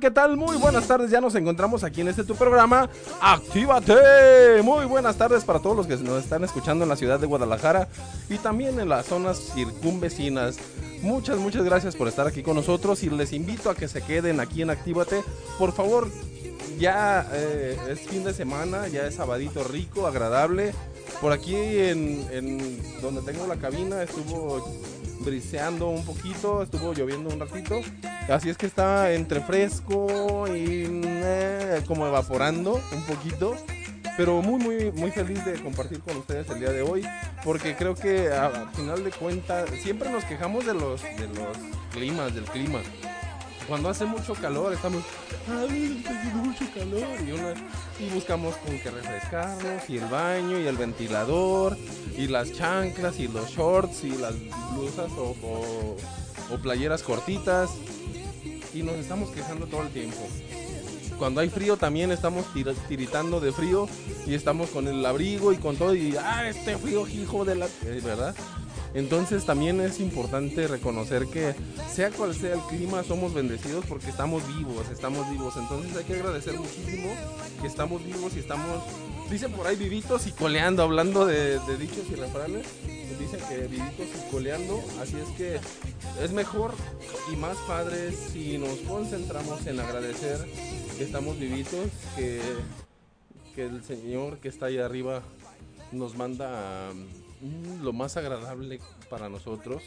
¿Qué tal? Muy buenas tardes. Ya nos encontramos aquí en este tu programa. ¡Actívate! Muy buenas tardes para todos los que nos están escuchando en la ciudad de Guadalajara y también en las zonas circunvecinas. Muchas, muchas gracias por estar aquí con nosotros y les invito a que se queden aquí en Actívate. Por favor, ya eh, es fin de semana, ya es sabadito rico, agradable. Por aquí en, en donde tengo la cabina estuvo briseando un poquito, estuvo lloviendo un ratito. Así es que está entre fresco y eh, como evaporando un poquito. Pero muy, muy, muy feliz de compartir con ustedes el día de hoy. Porque creo que a, final de cuentas, siempre nos quejamos de los, de los climas, del clima cuando hace mucho calor estamos, ay, mucho calor y, buscamos con que refrescarnos y el baño y el ventilador y las chanclas y los shorts y las blusas o, playeras cortitas y nos estamos quejando todo el tiempo. Cuando hay frío también estamos tiritando de frío y estamos con el abrigo y con todo y ah este frío hijo de la eh, verdad entonces también es importante reconocer que sea cual sea el clima, somos bendecidos porque estamos vivos, estamos vivos. Entonces hay que agradecer muchísimo que estamos vivos y estamos, dicen por ahí vivitos y coleando, hablando de, dichos y refranes. Dicen que vivitos y coleando, así es que es mejor y más padre si nos concentramos en agradecer que estamos vivitos, que, que el Señor que está ahí arriba nos manda Mm, lo más agradable para nosotros.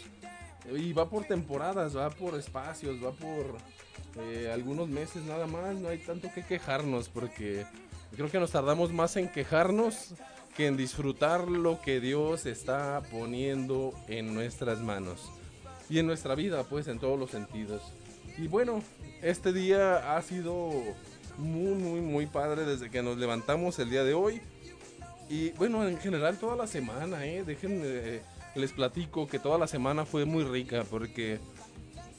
Y va por temporadas, va por espacios, va por eh, algunos meses nada más. No hay tanto que quejarnos porque creo que nos tardamos más en quejarnos que en disfrutar lo que Dios está poniendo en nuestras manos y en nuestra vida, pues en todos los sentidos. Y bueno, este día ha sido muy, muy, muy padre desde que nos levantamos el día de hoy. Y bueno, en general toda la semana, ¿eh? Déjenme, les platico que toda la semana fue muy rica porque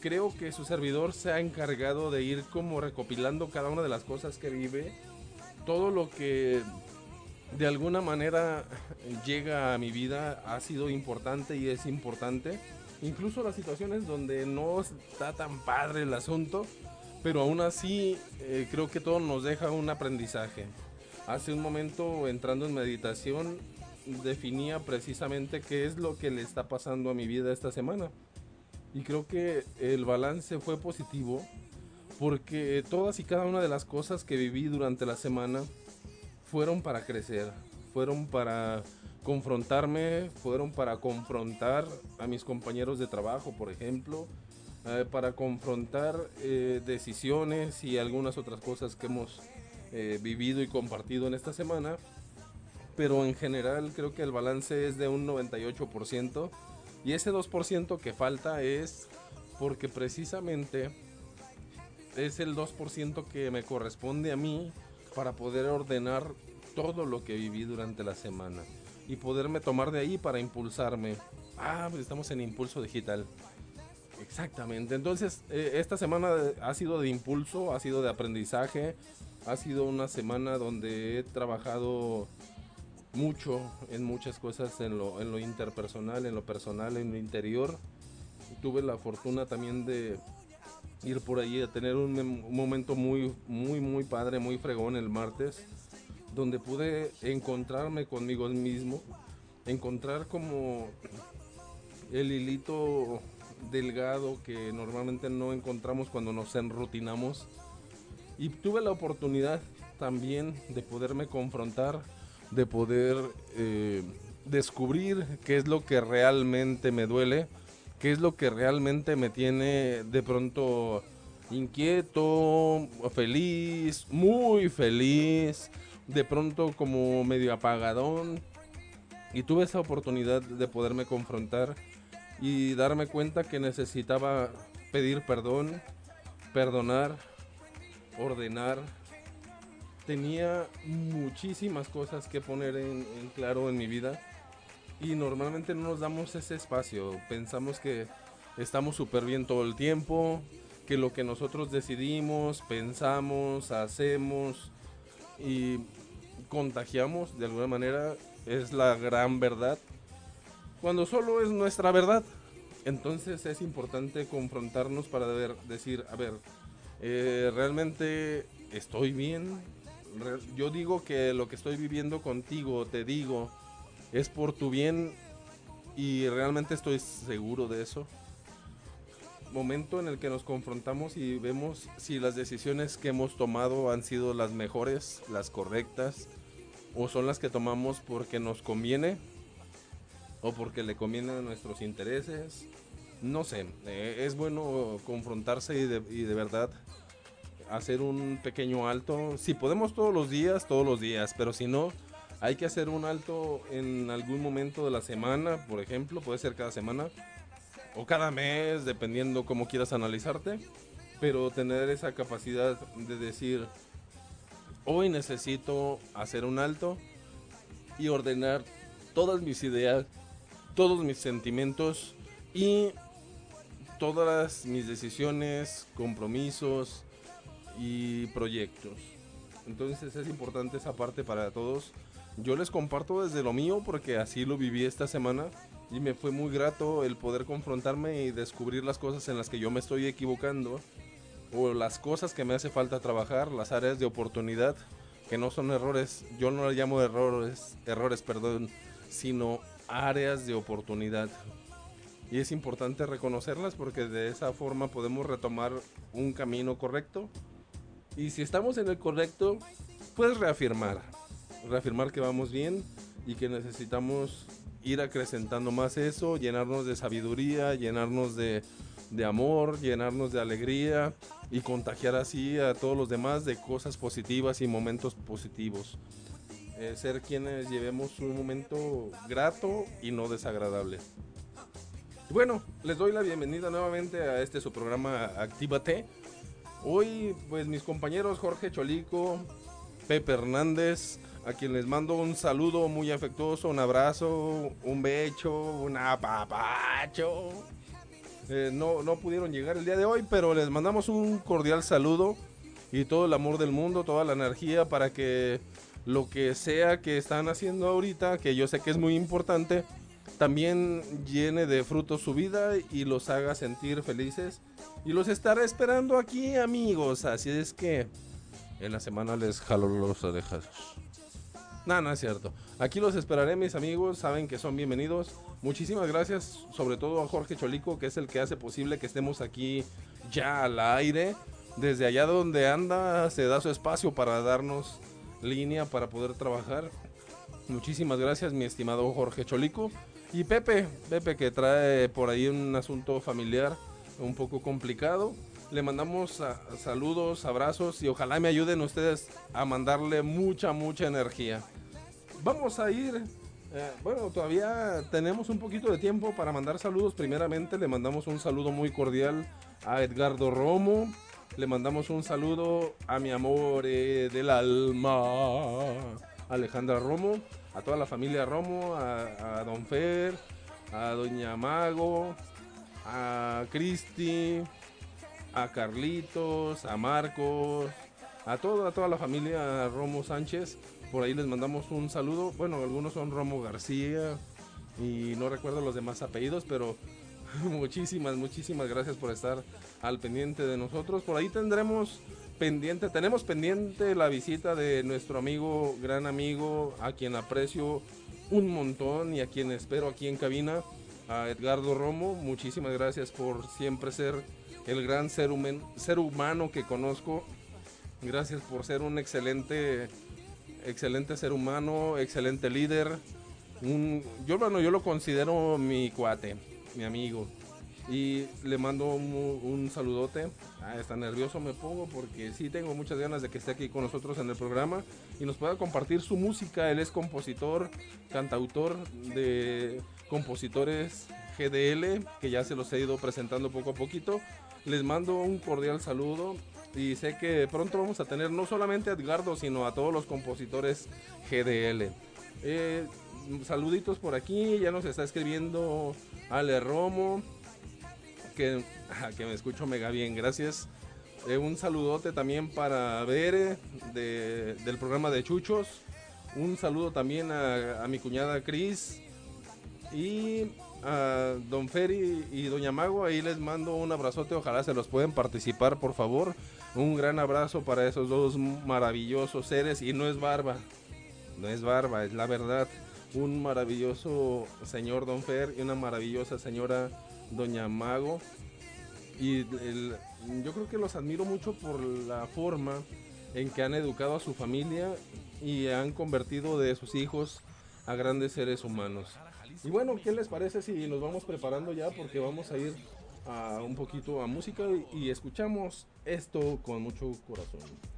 creo que su servidor se ha encargado de ir como recopilando cada una de las cosas que vive, todo lo que de alguna manera llega a mi vida ha sido importante y es importante. Incluso las situaciones donde no está tan padre el asunto, pero aún así eh, creo que todo nos deja un aprendizaje. Hace un momento entrando en meditación definía precisamente qué es lo que le está pasando a mi vida esta semana. Y creo que el balance fue positivo porque todas y cada una de las cosas que viví durante la semana fueron para crecer, fueron para confrontarme, fueron para confrontar a mis compañeros de trabajo, por ejemplo, eh, para confrontar eh, decisiones y algunas otras cosas que hemos eh, vivido y compartido en esta semana. Pero en general creo que el balance es de un 98%. Y ese 2% que falta es porque precisamente es el 2% que me corresponde a mí para poder ordenar todo lo que viví durante la semana y poderme tomar de ahí para impulsarme. Ah, pues estamos en impulso digital. Exactamente. Entonces, eh, esta semana ha sido de impulso, ha sido de aprendizaje, ha sido una semana donde he trabajado mucho en muchas cosas, en lo, en lo interpersonal, en lo personal, en lo interior. Tuve la fortuna también de ir por allí a tener un, un momento muy, muy, muy padre, muy fregón el martes, donde pude encontrarme conmigo mismo, encontrar como el hilito delgado que normalmente no encontramos cuando nos enrutinamos. Y tuve la oportunidad también de poderme confrontar, de poder eh, descubrir qué es lo que realmente me duele, qué es lo que realmente me tiene de pronto inquieto, feliz, muy feliz, de pronto como medio apagadón. Y tuve esa oportunidad de poderme confrontar y darme cuenta que necesitaba pedir perdón, perdonar, ordenar. Tenía muchísimas cosas que poner en, claro en mi vida y normalmente no nos damos ese espacio. Pensamos que estamos súper bien todo el tiempo, que lo que nosotros decidimos, pensamos, hacemos y contagiamos de alguna manera es la gran verdad cuando solo es nuestra verdad. Entonces es importante confrontarnos para decir, a ver, eh, realmente estoy bien. yo digo que lo que estoy viviendo contigo, te digo, es por tu bien y realmente estoy seguro de eso. Momento en el que nos confrontamos y vemos si las decisiones que hemos tomado han sido las mejores, las correctas, o son las que tomamos porque nos conviene o porque le conviene a nuestros intereses. No sé, eh, es bueno confrontarse y de, y de verdad hacer un pequeño alto. Si podemos todos los días, todos los días, pero si no, hay que hacer un alto en algún momento de la semana, por ejemplo, puede ser cada semana o cada mes, dependiendo cómo quieras analizarte, pero tener esa capacidad de decir, hoy necesito hacer un alto y ordenar todas mis ideas todos mis sentimientos y todas mis decisiones, compromisos y proyectos. Entonces es importante esa parte para todos. Yo les comparto desde lo mío porque así lo viví esta semana y me fue muy grato el poder confrontarme y descubrir las cosas en las que yo me estoy equivocando o las cosas que me hace falta trabajar, las áreas de oportunidad que no son errores, yo no las llamo errores, errores, perdón, sino áreas de oportunidad. Y es importante reconocerlas porque de esa forma podemos retomar un camino correcto. Y si estamos en el correcto, pues reafirmar. Reafirmar que vamos bien y que necesitamos ir acrecentando más eso, llenarnos de sabiduría, llenarnos de, de amor, llenarnos de alegría y contagiar así a todos los demás de cosas positivas y momentos positivos. Eh, ser quienes llevemos un momento grato y no desagradable. Bueno, les doy la bienvenida nuevamente a este su programa Actívate. Hoy, pues mis compañeros Jorge Cholico, Pepe Hernández, a quien les mando un saludo muy afectuoso, un abrazo, un becho, un apapacho. Eh, no, no pudieron llegar el día de hoy, pero les mandamos un cordial saludo y todo el amor del mundo, toda la energía para que lo que sea que están haciendo ahorita, que yo sé que es muy importante, también llene de frutos su vida y los haga sentir felices. Y los estaré esperando aquí, amigos. Así es que en la semana les jalo los orejas. No, no es cierto. Aquí los esperaré, mis amigos. Saben que son bienvenidos. Muchísimas gracias, sobre todo a Jorge Cholico, que es el que hace posible que estemos aquí ya al aire. Desde allá donde anda, se da su espacio para darnos línea para poder trabajar. Muchísimas gracias, mi estimado Jorge Cholico. Y Pepe, Pepe que trae por ahí un asunto familiar un poco complicado. Le mandamos saludos, abrazos y ojalá me ayuden ustedes a mandarle mucha, mucha energía. Vamos a ir, eh, bueno, todavía tenemos un poquito de tiempo para mandar saludos. Primeramente le mandamos un saludo muy cordial a Edgardo Romo, le mandamos un saludo a mi amor del alma, Alejandra Romo, a toda la familia Romo, a, Don Fer, a Doña Mago, a Cristi, a Carlitos, a Marcos, a toda, a toda la familia Romo Sánchez. Por ahí les mandamos un saludo. Bueno, algunos son Romo García y no recuerdo los demás apellidos, pero muchísimas, muchísimas gracias por estar al pendiente de nosotros. Por ahí tendremos pendiente, tenemos pendiente la visita de nuestro amigo, gran amigo, a quien aprecio un montón y a quien espero aquí en cabina, a Edgardo Romo. Muchísimas gracias por siempre ser el gran ser, ser humano que conozco. Gracias por ser un excelente, excelente ser humano, excelente líder. Un, yo, bueno, yo lo considero mi cuate, mi amigo. Y le mando un, saludote. Ah, está nervioso me pongo porque sí tengo muchas ganas de que esté aquí con nosotros en el programa y nos pueda compartir su música. Él es compositor, cantautor de compositores GDL, que ya se los he ido presentando poco a poquito. Les mando un cordial saludo y sé que pronto vamos a tener no solamente a Edgardo, sino a todos los compositores GDL. Eh, saluditos por aquí, ya nos está escribiendo Ale Romo, que, que me escucho mega bien, gracias. Eh, un saludote también para Bere del programa de Chuchos. Un saludo también a, a mi cuñada Cris. Y a Don Ferry y Doña Mago, ahí les mando un abrazote, ojalá se los pueden participar, por favor. Un gran abrazo para esos dos maravillosos seres y no es barba, no es barba, es la verdad. Un maravilloso señor Don Fer y una maravillosa señora Doña Mago. Y yo creo que los admiro mucho por la forma en que han educado a su familia y han convertido de sus hijos a grandes seres humanos. Y bueno, ¿qué les parece si nos vamos preparando ya? Porque vamos a ir a un poquito a música y escuchamos esto con mucho corazón.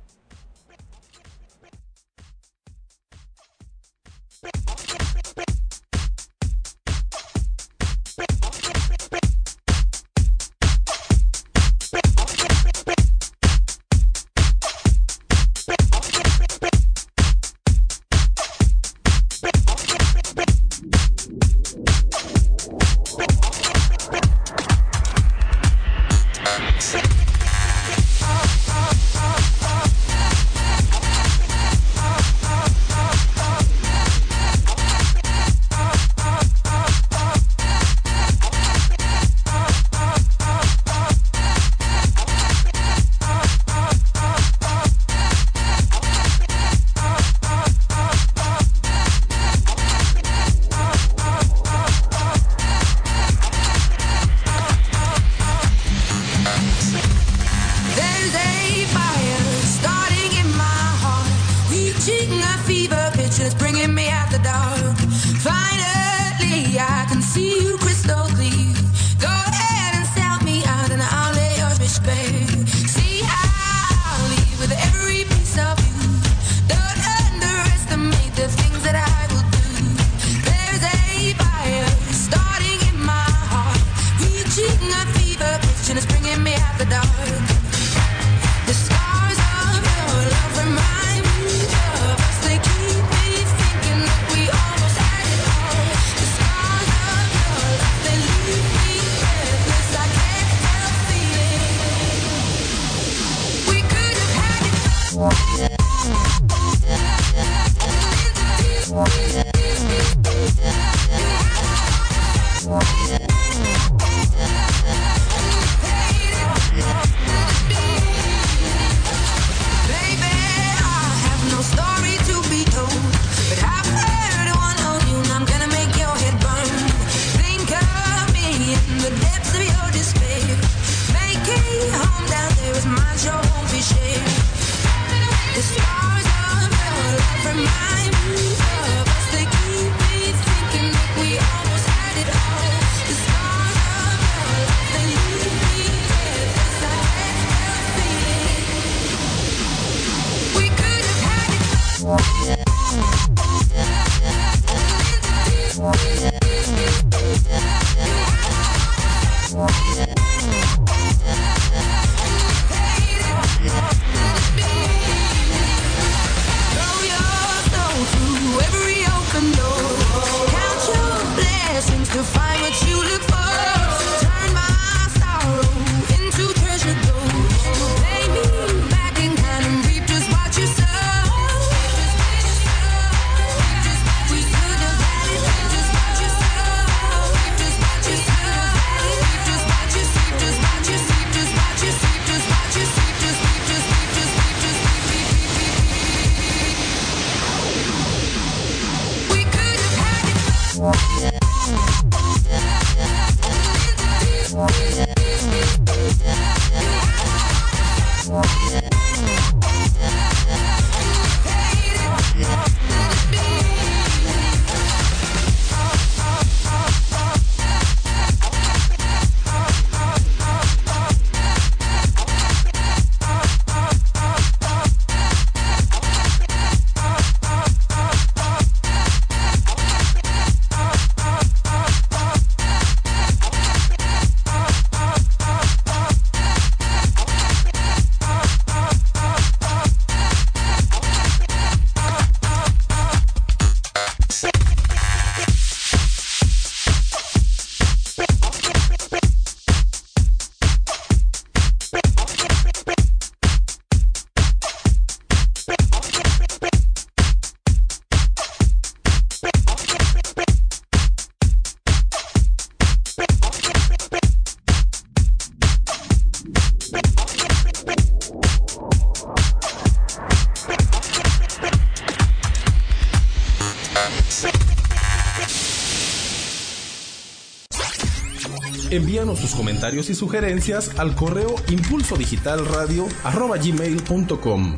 Comentarios y sugerencias al correo impulsodigitalradio.com.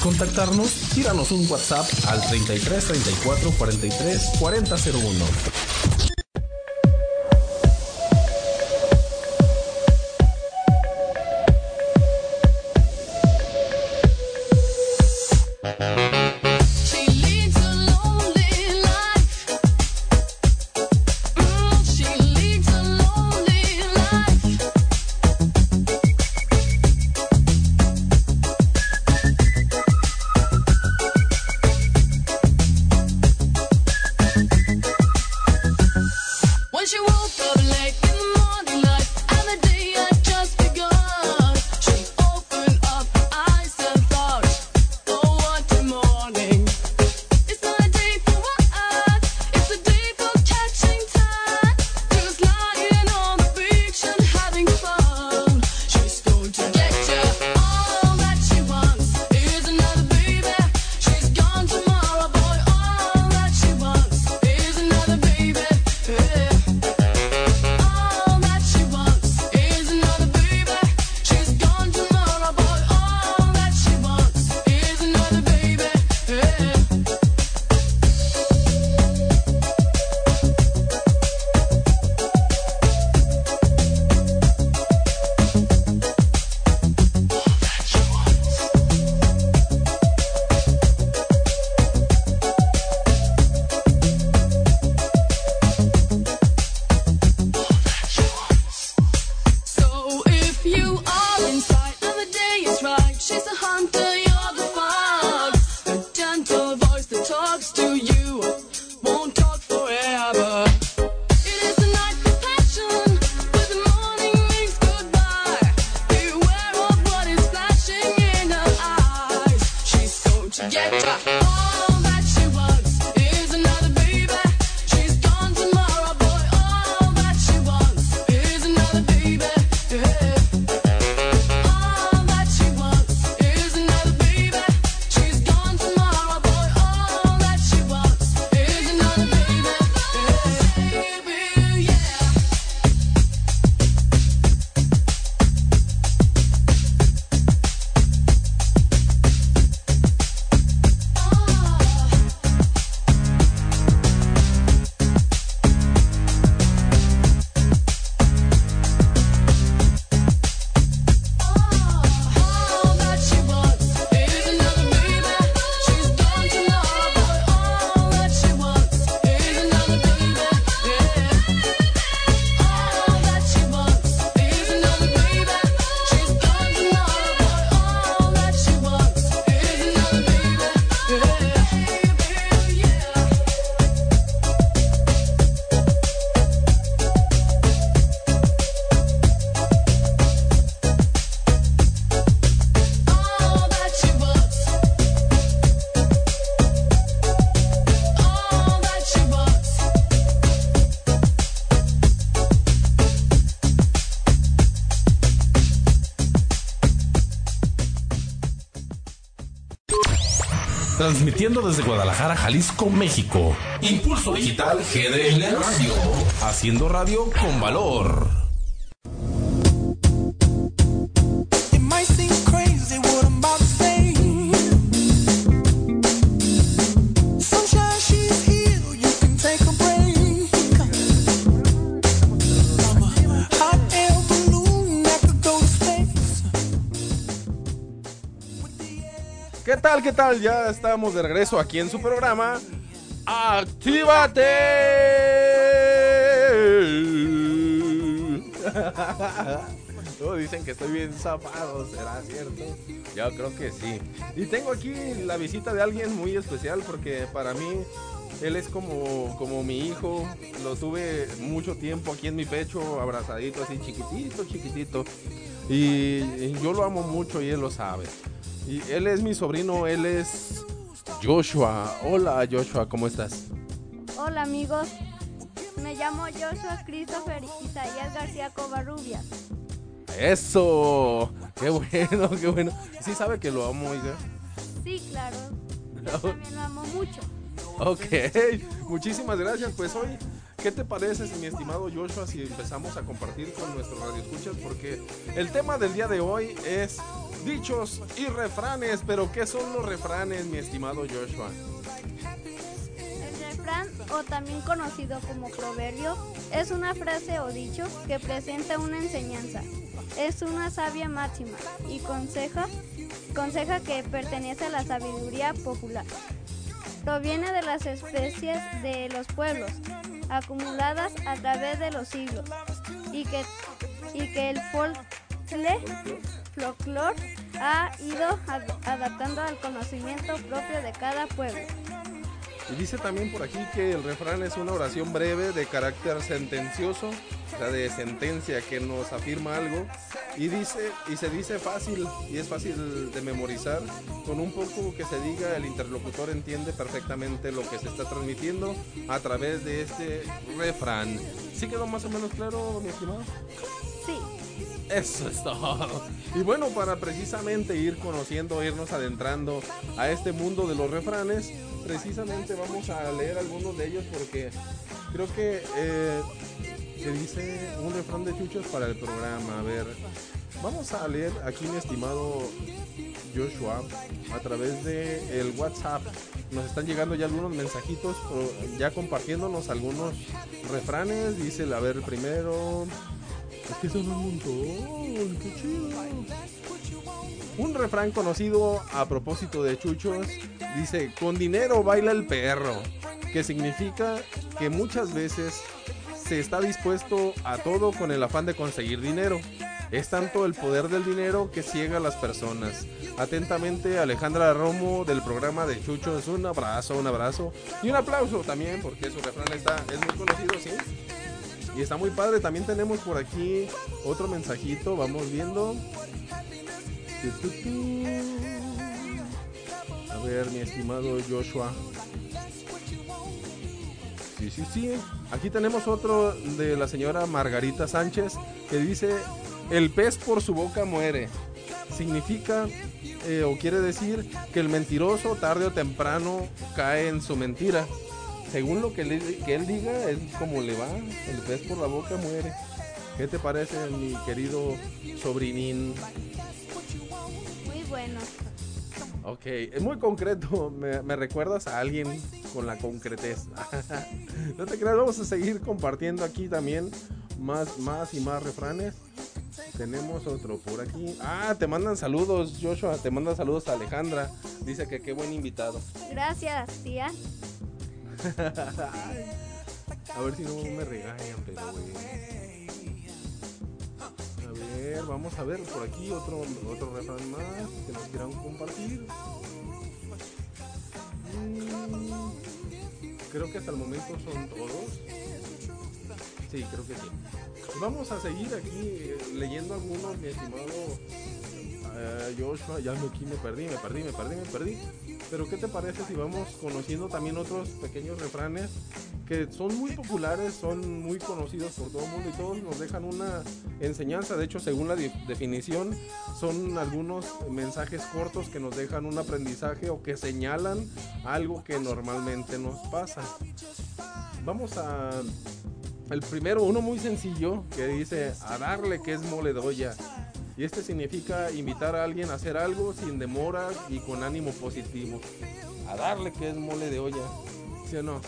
¿Quieres contactarnos? Tíranos un WhatsApp al 33 34 43 40 transmitiendo desde Guadalajara, Jalisco, México. Impulso Digital GDL Radio, haciendo radio con valor. ¿Qué tal? Ya estamos de regreso aquí en su programa. ¡Actívate! Todos dicen que estoy bien zapado, ¿será cierto? Yo creo que sí. Y tengo aquí la visita de alguien muy especial porque para mí él es como, como mi hijo. Lo tuve mucho tiempo aquí en mi pecho, abrazadito, así chiquitito, chiquitito. Y yo lo amo mucho y él lo sabe. Y él es mi sobrino, él es Joshua. Hola Joshua, ¿cómo estás? Hola amigos, me llamo Joshua Christopher Isaías García Covarrubias. Eso, qué bueno, qué bueno. Sí sabe que lo amo, oiga. Sí, claro. Yo también lo amo mucho. Ok, muchísimas gracias. Pues hoy, ¿qué te parece, mi estimado Joshua, si empezamos a compartir con nuestros radioescuchas? Porque el tema del día de hoy es dichos y refranes. Pero, ¿qué son los refranes, mi estimado Joshua? El refrán, o también conocido como proverbio, es una frase o dicho que presenta una enseñanza. Es una sabia máxima y conseja, conseja que pertenece a la sabiduría popular. Proviene de las especies de los pueblos, acumuladas a través de los siglos, y que, y que el folklore folclore ha ido adaptando al conocimiento propio de cada pueblo. Y dice también por aquí que el refrán es una oración breve de carácter sentencioso, o sea, de sentencia que nos afirma algo y dice y se dice fácil y es fácil de memorizar. Con un poco que se diga, el interlocutor entiende perfectamente lo que se está transmitiendo a través de este refrán. ¿Sí quedó más o menos claro, mi estimado? Sí. Eso es todo. Y bueno, para precisamente ir conociendo, irnos adentrando a este mundo de los refranes, precisamente vamos a leer algunos de ellos porque creo que eh, se dice un refrán de chuchos para el programa. A ver, vamos a leer aquí mi estimado Joshua a través de el WhatsApp. Nos están llegando ya algunos mensajitos, ya compartiéndonos algunos refranes. Dice, a ver, primero que son un montón, qué chido. Un refrán conocido a propósito de chuchos dice, con dinero baila el perro, que significa que muchas veces se está dispuesto a todo con el afán de conseguir dinero. Es tanto el poder del dinero que ciega a las personas. Atentamente, Alejandra Romo del programa de Chuchos. Un abrazo, un abrazo. Y un aplauso también, porque su refrán está, es muy conocido, ¿sí? Y está muy padre. También tenemos por aquí otro mensajito. Vamos viendo. A ver, mi estimado Joshua. Sí, sí, sí. Aquí tenemos otro de la señora Margarita Sánchez que dice, el pez por su boca muere. Significa eh, o quiere decir que el mentiroso tarde o temprano cae en su mentira según lo que, él diga, es como le va. El pez por la boca muere. ¿Qué te parece, mi querido sobrinín? Muy bueno. Ok, es muy concreto. Me, recuerdas a alguien con la concretez. no te creas, vamos a seguir compartiendo aquí también más, más y más refranes. Tenemos otro por aquí. Ah, te mandan saludos, Joshua. Te mandan saludos a Alejandra. Dice que qué buen invitado. Gracias, tía. a ver si no me regañan, pero A ver, vamos a ver por aquí otro, otro refrán más que nos quieran compartir. Mm, creo que hasta el momento son todos. Sí, creo que sí. Vamos a seguir aquí eh, leyendo algunos, mi estimado eh, Joshua. Ya aquí me perdí, me perdí, me perdí, me perdí. Pero ¿qué te parece si vamos conociendo también otros pequeños refranes que son muy populares, son muy conocidos por todo el mundo y todos nos dejan una enseñanza. De hecho, según la definición, son algunos mensajes cortos que nos dejan un aprendizaje o que señalan algo que normalmente nos pasa. Vamos a el primero, uno muy sencillo, que dice a darle que es moledoya. Y este significa invitar a alguien a hacer algo sin demora y con ánimo positivo. A darle que es mole de olla. ¿Sí o no?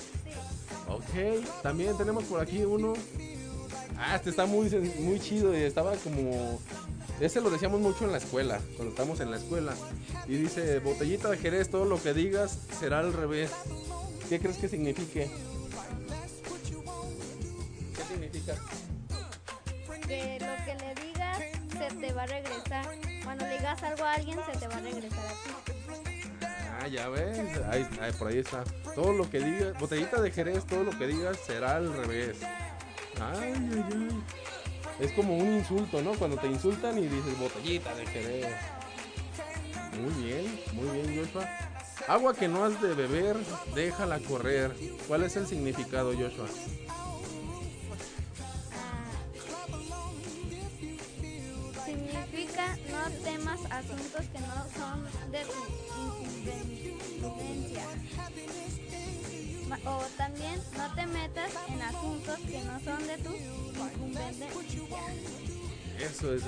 Ok, también tenemos por aquí uno. Ah, este está muy, muy chido y estaba como... Ese lo decíamos mucho en la escuela, cuando estamos en la escuela. Y dice, botellita de Jerez, todo lo que digas será al revés. ¿Qué crees que signifique? ¿Qué significa? Que lo que le digas se te va a regresar. Cuando le digas algo a alguien, se te va a regresar a ti. Ah, ya ves, ahí, por ahí está. Todo lo que digas, botellita de Jerez, todo lo que digas será al revés. Ay, ay, ay. Es como un insulto, ¿no? Cuando te insultan y dices botellita de Jerez. Muy bien, muy bien, Joshua. Agua que no has de beber, déjala correr. ¿Cuál es el significado, Joshua? Asuntos que no son de tu O también no te metas en asuntos que no son de tu incumbencia. Eso es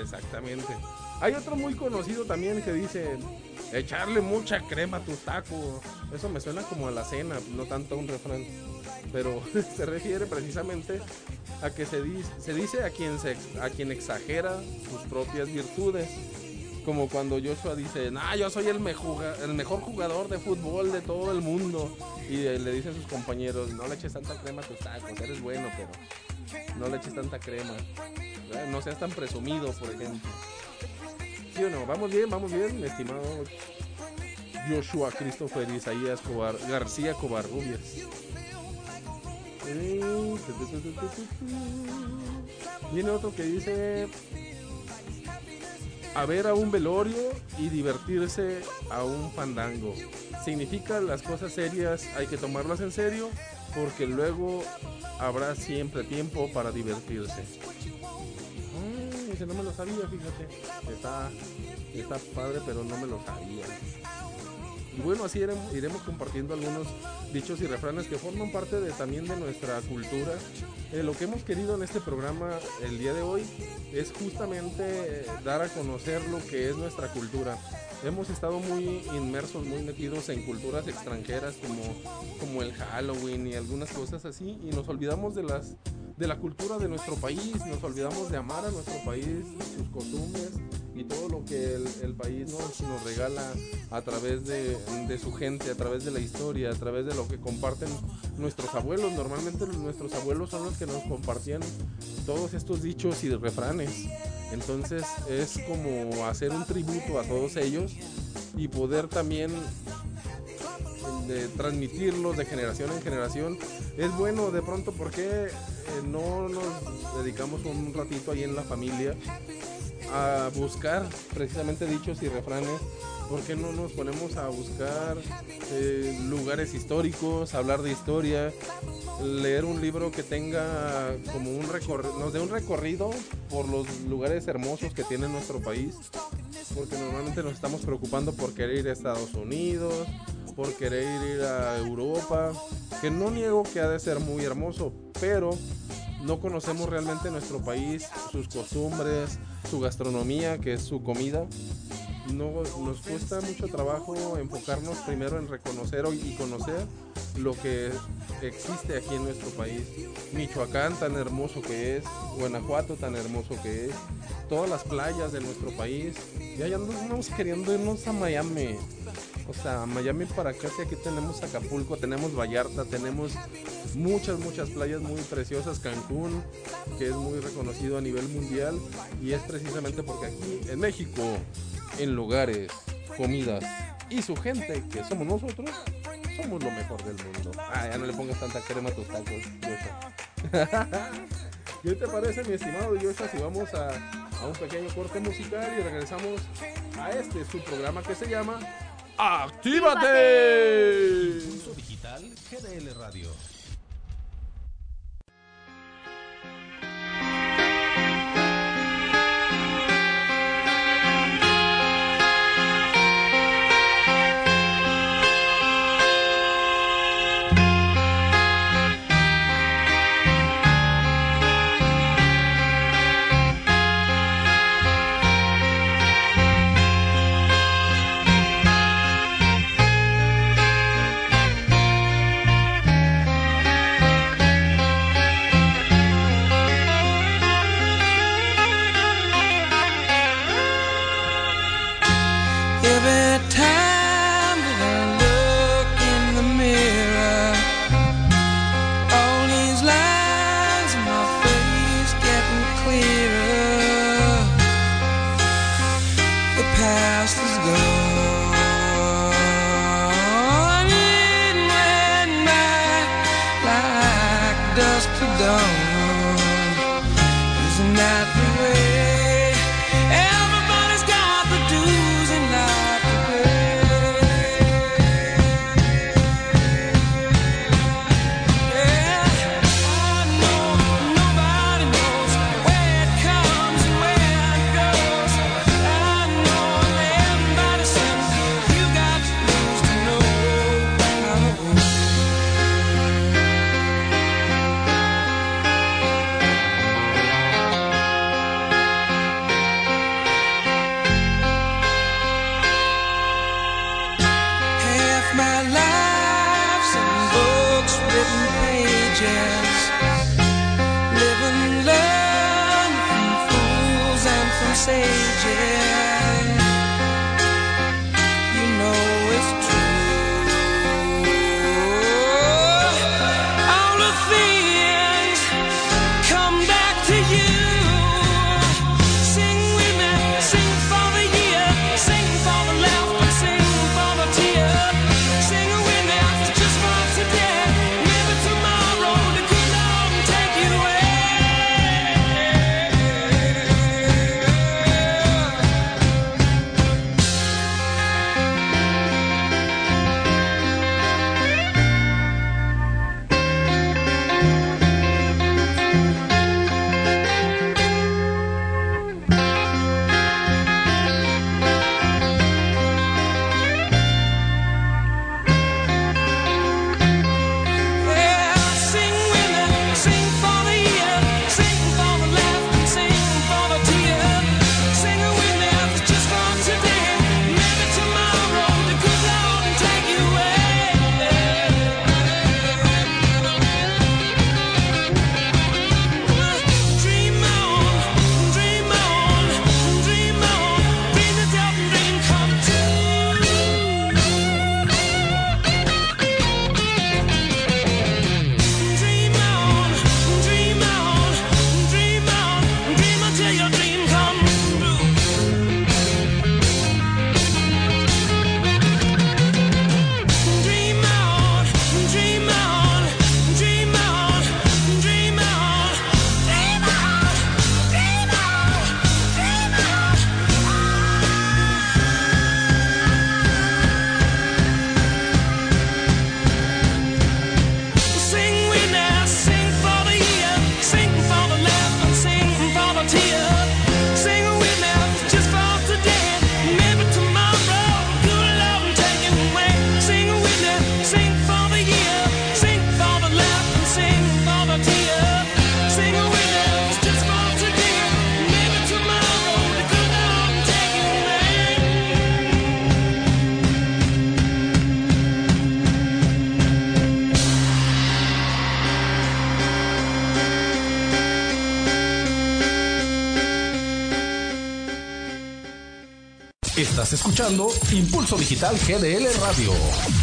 exactamente. Hay otro muy conocido también que dice echarle mucha crema a tus tacos. Eso me suena como a la cena, no tanto a un refrán. Pero se refiere precisamente a que se dice, a quien exagera sus propias virtudes como cuando Joshua dice, nah, yo soy el, el mejor jugador de fútbol de todo el mundo. Y le dicen sus compañeros, no le eches tanta crema a tus tacos, eres bueno, pero no le eches tanta crema. No seas tan presumido, por ejemplo. ¿Sí o no? Vamos bien, vamos bien, estimado Joshua Christopher Isaías García Covarrubias. Viene otro que dice a ver a un velorio y divertirse a un fandango. Significa las cosas serias hay que tomarlas en serio porque luego habrá siempre tiempo para divertirse. no me lo sabía, fíjate. Está, está padre, pero no me lo sabía. Y bueno, así iremos, compartiendo algunos dichos y refranes que forman parte de, también de nuestra cultura. Eh, lo que hemos querido en este programa el día de hoy es justamente dar a conocer lo que es nuestra cultura. Hemos estado muy inmersos, muy metidos en culturas extranjeras como, como el Halloween y algunas cosas así y nos olvidamos de las de la cultura de nuestro país, nos olvidamos de amar a nuestro país, sus costumbres y todo lo que el, país nos, nos, regala a través de, su gente, a través de la historia, a través de lo que comparten nuestros abuelos. Normalmente nuestros abuelos son los que nos compartían todos estos dichos y refranes. Entonces es como hacer un tributo a todos ellos y poder también de transmitirlos de generación en generación. Es bueno de pronto porque eh, no nos dedicamos un ratito ahí en la familia a buscar precisamente dichos y refranes. ¿Por qué no nos ponemos a buscar eh, lugares históricos, hablar de historia, leer un libro que tenga como un recorrido, nos dé un recorrido por los lugares hermosos que tiene nuestro país? Porque normalmente nos estamos preocupando por querer ir a Estados Unidos, por querer ir a Europa, que no niego que ha de ser muy hermoso, pero no conocemos realmente nuestro país, sus costumbres, su gastronomía, que es su comida. No, nos cuesta mucho trabajo enfocarnos primero en reconocer y conocer lo que existe aquí en nuestro país. Michoacán tan hermoso que es, Guanajuato tan hermoso que es, todas las playas de nuestro país. Ya, ya andamos queriendo irnos a Miami. O sea, Miami para acá, si aquí tenemos Acapulco, tenemos Vallarta, tenemos muchas, muchas playas muy preciosas, Cancún, que es muy reconocido a nivel mundial, y es precisamente porque aquí en México, en lugares, comidas y su gente, que somos nosotros, somos lo mejor del mundo. Ah, ya no le pongas tanta crema a tus tacos, ¿Qué te parece, mi estimado Joshua, si vamos a, a un pequeño corte musical y regresamos a este su programa que se llama ¡Actívate! digital GDL Radio. Escuchando Impulso Digital GDL Radio.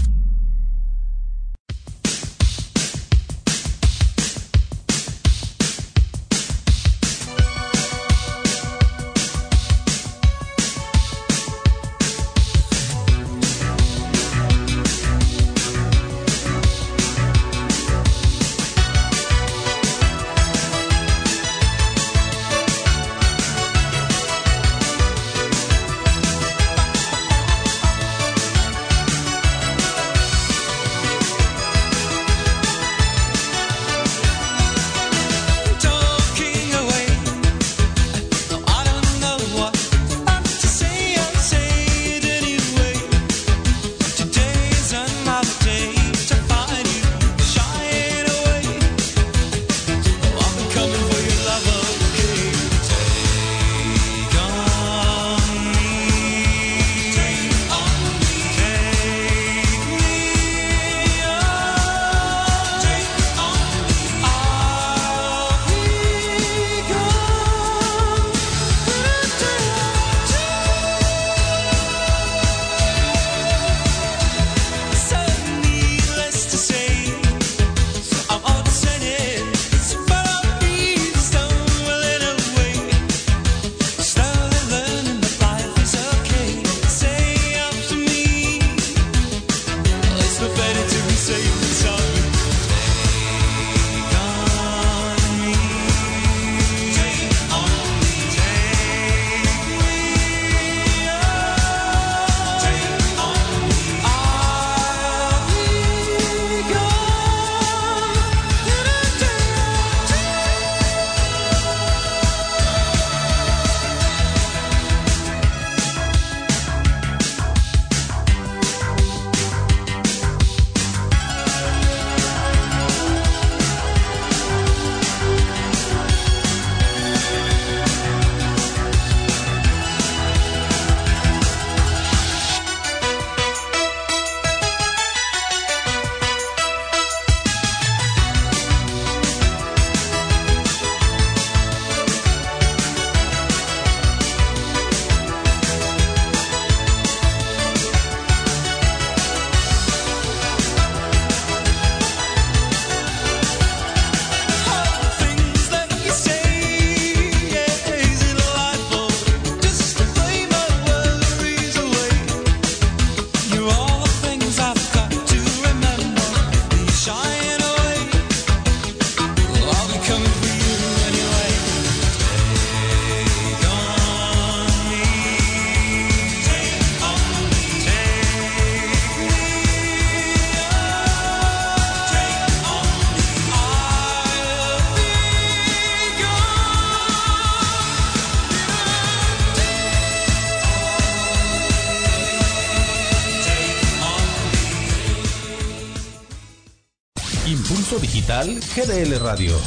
Digital GDL Radio.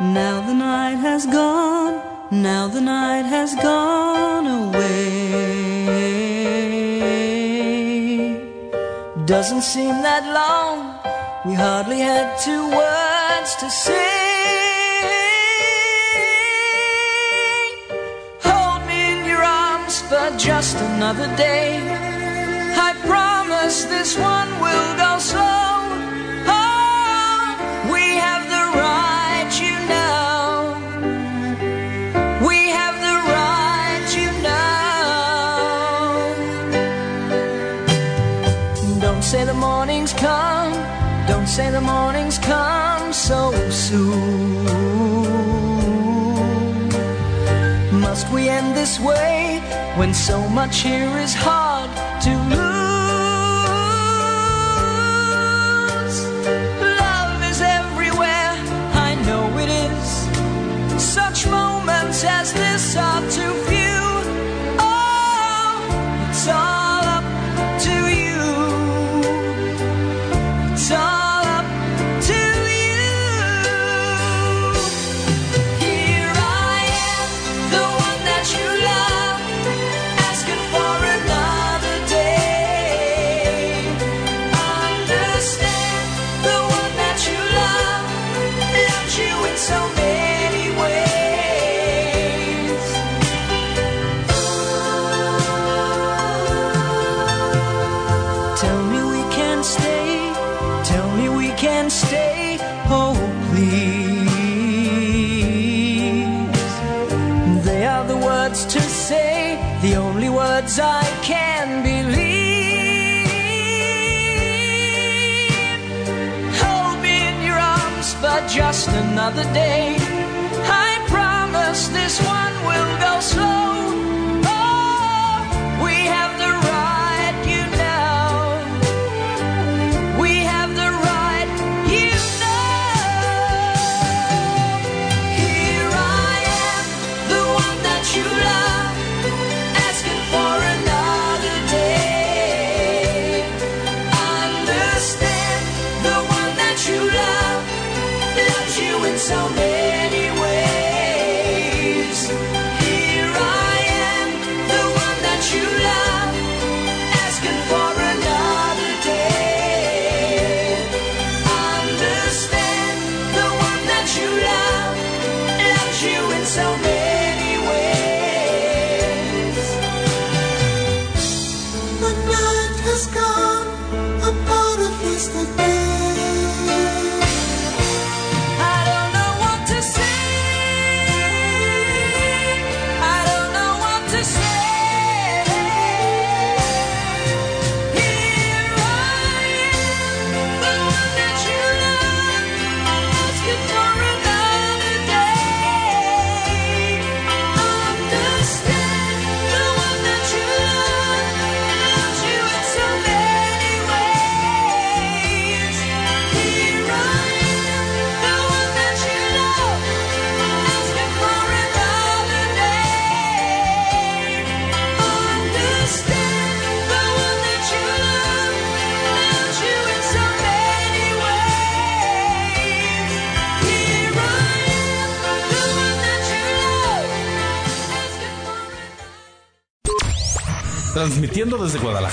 Now the night has gone, now the night has gone away. Doesn't seem that long, we hardly had two words to say. Hold me in your arms for just another day. So much here is hard another day.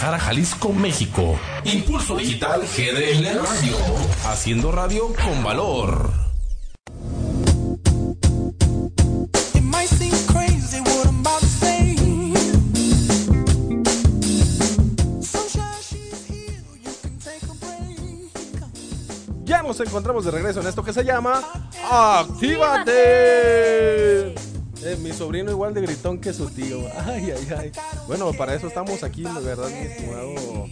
Guadalajara, Jalisco, México. Impulso Digital GDL Radio. Haciendo radio con valor. Ya nos encontramos de regreso en esto que se llama ¡Actívate! Eh, mi sobrino igual de gritón que su tío. Ay, ay, ay. Bueno, para eso estamos aquí, de verdad, mi estimado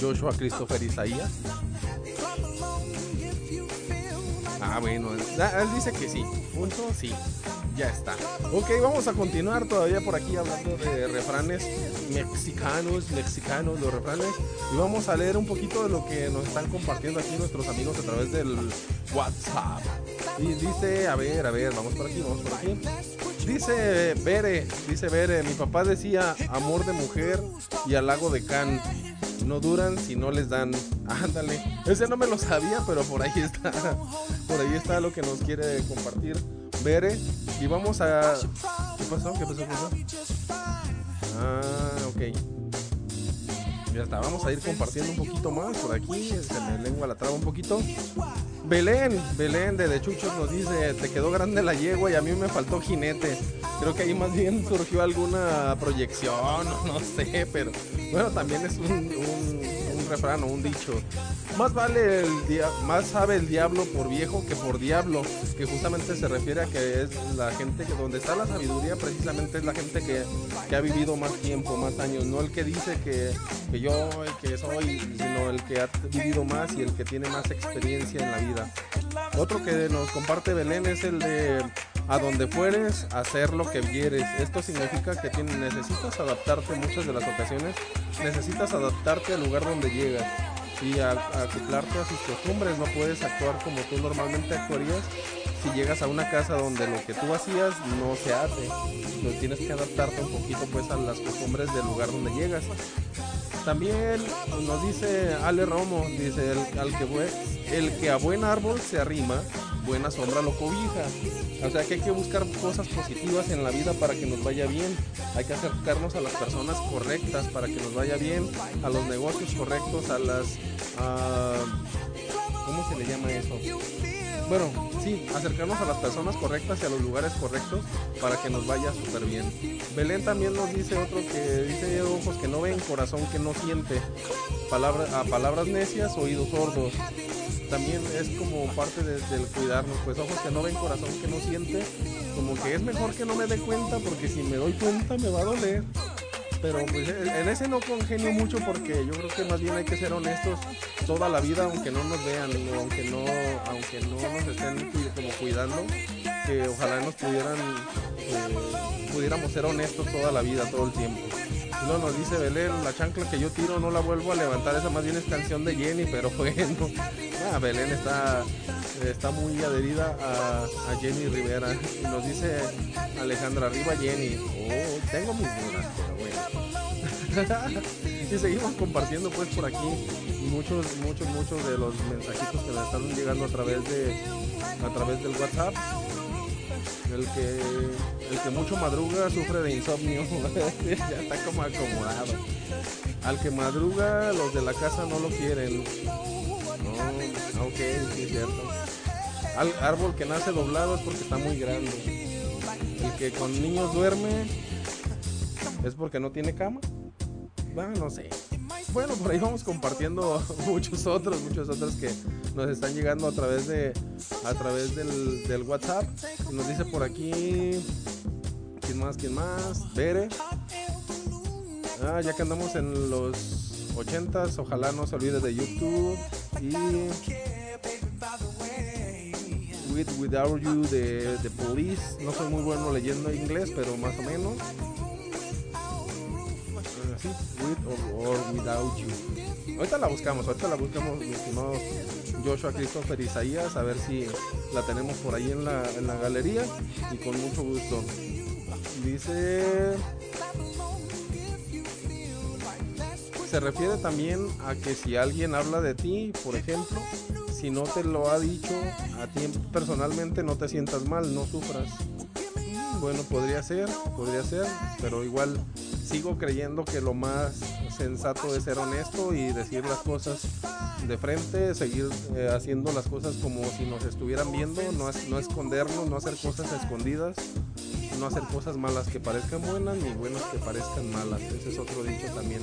Joshua Christopher Isaías. Ah, bueno, ah, él dice que sí. Punto, sí. Ya está. Ok, vamos a continuar todavía por aquí hablando de refranes mexicanos, mexicanos, los refranes. Y vamos a leer un poquito de lo que nos están compartiendo aquí nuestros amigos a través del WhatsApp. Y dice, a ver, a ver, vamos por aquí, vamos por aquí dice Bere, dice Bere, mi papá decía amor de mujer y halago de can. No duran si no les dan. Ándale. Ese no me lo sabía, pero por ahí está. Por ahí está lo que nos quiere compartir Bere. Y vamos a. ¿Qué pasó? ¿Qué pasó? ¿Qué pasó? Ah, ok. Ya está, vamos a ir compartiendo un poquito más por aquí. Se me lengua la traba un poquito. Belén, Belén de De Chuchos nos dice, te quedó grande la yegua y a mí me faltó jinete. Creo que ahí más bien surgió alguna proyección, no sé, pero bueno, también es un- un refrán o un dicho. Más vale el dia- más sabe el diablo por viejo que por diablo, que justamente se refiere a que es la gente que donde está la sabiduría precisamente es la gente que, que ha vivido más tiempo, más años, no el que dice que, que yo que soy, sino el que ha vivido más y el que tiene más experiencia en la vida. Otro que nos comparte Belén es el de a donde fueres, hacer lo que vieres. Esto significa que tienes- necesitas adaptarte muchas de las ocasiones, necesitas adaptarte al lugar donde llegas y a, a acoplarte a sus costumbres. No puedes actuar como tú normalmente actuarías si llegas a una casa donde lo que tú hacías no se hace. Tienes que adaptarte un poquito pues a las costumbres del lugar donde llegas. También nos dice Ale Romo, dice el que a buen árbol se arrima, buena sombra lo cobija. O sea que hay que buscar cosas positivas en la vida para que nos vaya bien. Hay que acercarnos a las personas correctas para que nos vaya bien, a los negocios correctos, a las... ah, ¿Cómo se le llama eso? Bueno, sí, acercarnos a las personas correctas y a los lugares correctos para que nos vaya súper bien. Belén también nos dice otro que dice ojos que no ven, corazón que no siente, a palabras necias, oídos sordos. También es como parte de- del cuidarnos, pues ojos que no ven, corazón que no siente, como que es mejor que no me dé cuenta porque si me doy cuenta me va a doler. Pero pues en ese no congenio mucho porque yo creo que más bien hay que ser honestos toda la vida aunque no nos vean o aunque no aunque no nos estén como cuidando que ojalá nos pudieran eh, pudiéramos ser honestos toda la vida todo el tiempo no nos dice Belén la chancla que yo tiro no la vuelvo a levantar esa más bien es canción de Jenny pero bueno. Ah, Belén está está muy adherida a, Jenny Rivera. Y nos dice Alejandra arriba Jenny. Oh tengo mis dudas pero bueno. Y seguimos compartiendo pues por aquí muchos, muchos, muchos de los mensajitos que nos están llegando a través de a través del WhatsApp. El que el que mucho madruga sufre de insomnio, ya está como acomodado. Al que madruga los de la casa no lo quieren. No, ok, sí es cierto. Al árbol que nace doblado es porque está muy grande. El que con niños duerme es porque no tiene cama. Bueno, no sé. Bueno, por ahí vamos compartiendo muchos otros, muchos otros que nos están llegando a través de a través del, WhatsApp. Nos dice por aquí quién más, quién más, Bere. Ah, ya que andamos en los 80s, ojalá no se olvide de YouTube y With Without You de, de Police. No soy muy bueno leyendo inglés, pero más o menos. Ah. Ahorita la buscamos, ahorita la buscamos, mi estimado Joshua Christopher Isaías, a ver si la tenemos por ahí en la, en la galería y con mucho gusto. Dice. Se refiere también a que si alguien habla de ti, por ejemplo, si no te lo ha dicho a ti personalmente, no te sientas mal, no sufras. Bueno, podría ser, podría ser, pero igual sigo creyendo que lo más sensato es ser honesto y decir las cosas de frente, seguir eh, haciendo las cosas como si nos estuvieran viendo, no, no escondernos, no hacer cosas escondidas, no hacer cosas malas que parezcan buenas ni buenas que parezcan malas. Ese es otro dicho también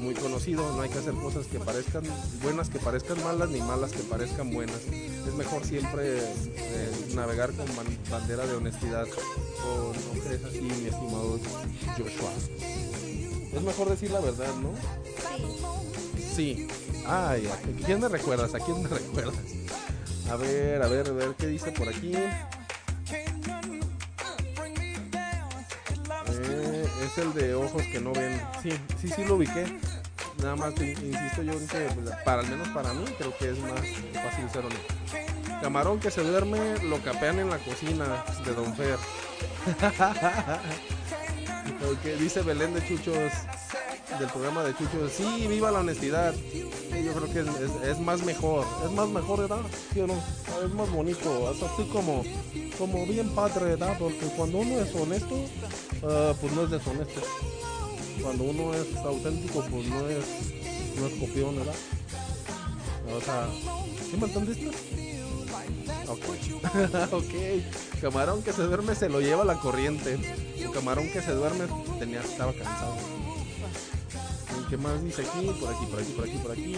muy conocido, no hay que hacer cosas que parezcan buenas que parezcan malas ni malas que parezcan buenas. Es mejor siempre eh, navegar con ban- bandera de honestidad. ¿O no así, mi estimado Joshua? Es mejor decir la verdad, ¿no? Sí. Ay, ¿a quién me recuerdas? ¿A quién me recuerdas? A ver, a ver, a ver qué dice por aquí. Eh, es el de ojos que no ven. Sí, sí, sí lo ubiqué. Nada más in- insisto yo que, para al menos para mí, creo que es más fácil ser honesto. Camarón que se duerme, lo capean en la cocina de Don Fer. Ok, dice Belén de Chuchos. del programa de Chucho. Sí, viva la honestidad. Yo creo que es, es- es más mejor. Es más mejor, ¿verdad? ¿Sí? Es más bonito. Hasta así como, como bien padre, ¿verdad? Porque cuando uno es honesto, ah, pues no es deshonesto. Cuando uno es auténtico, pues no es, no es copión, ¿verdad? O sea, ¿sí me entendiste? Ok. ok. Camarón que se duerme se lo lleva la corriente. Camarón que se duerme tenía, estaba cansado. ¿Y ¿Qué más dice aquí? Por aquí, por aquí, por aquí, por aquí.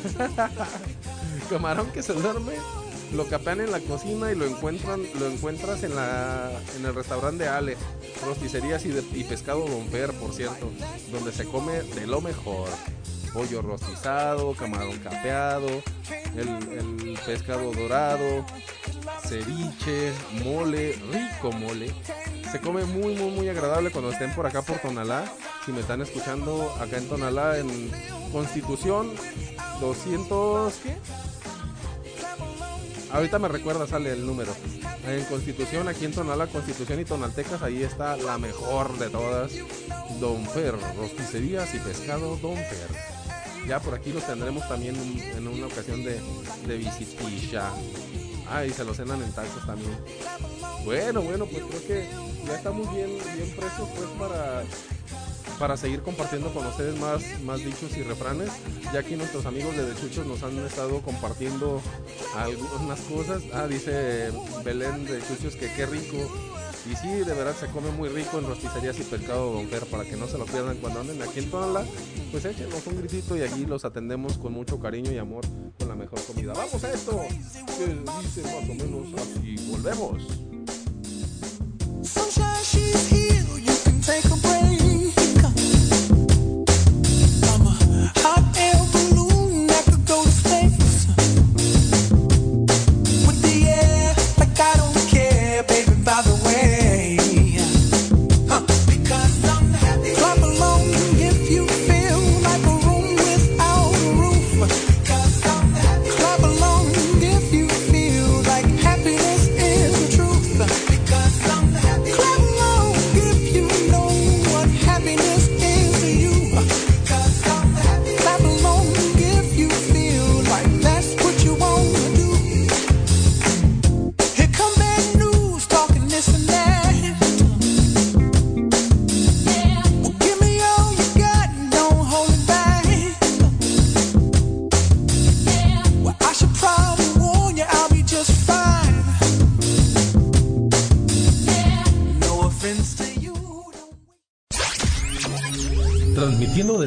camarón que se duerme, lo capean en la cocina y lo encuentran, lo encuentras en la en el restaurante de Ale, rosticerías y, de- y pescado Don Fer, por cierto, donde se come de lo mejor. Pollo rostizado, camarón capeado, el, pescado dorado, ceviche, mole, rico mole. Se come muy, muy, muy agradable cuando estén por acá por Tonalá. Si me están escuchando acá en Tonalá, en Constitución 200, ¿qué? Ahorita me recuerda, sale el número. En Constitución, aquí en Tonalá, Constitución y Tonaltecas, ahí está la mejor de todas. Don Fer, rosticerías y pescado Don Fer. Ya por aquí los tendremos también en- una ocasión de, de visitilla. Ah, y se los cenan en tacos también. Bueno, bueno, pues creo que ya estamos bien, bien prestos pues para, para seguir compartiendo con ustedes más, más dichos y refranes. Ya aquí nuestros amigos de Dechuchos nos han estado compartiendo algunas cosas. Ah, dice Belén de Chuchos que qué rico. Y sí, de verdad se come muy rico en rosticerías y pescado Don Fer para que no se lo pierdan cuando anden aquí en Tonalá. Pues échenos un gritito y allí los atendemos con mucho cariño y amor con la mejor comida. Vamos a esto, que dice más o menos así. Volvemos.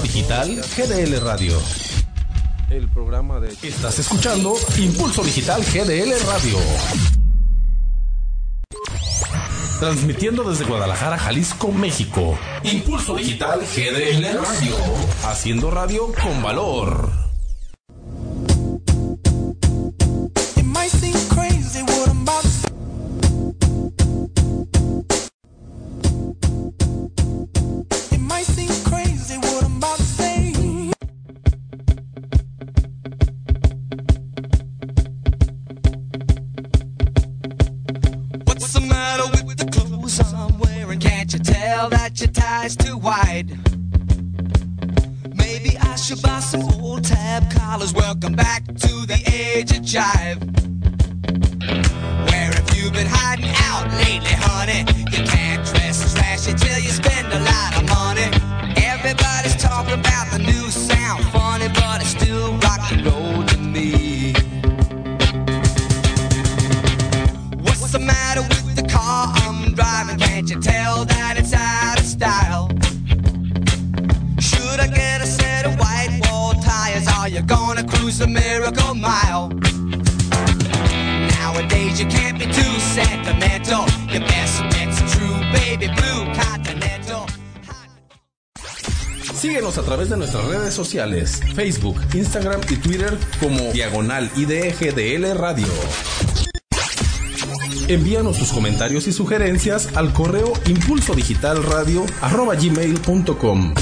Digital GDL Radio. El programa de... Estás escuchando Impulso Digital GDL Radio. Transmitiendo desde Guadalajara, Jalisco, México. Impulso Digital GDL Radio. Haciendo radio con valor. Facebook, Instagram y Twitter como Diagonal IDGDL Radio. Envíanos tus comentarios y sugerencias al correo impulsodigitalradio.com.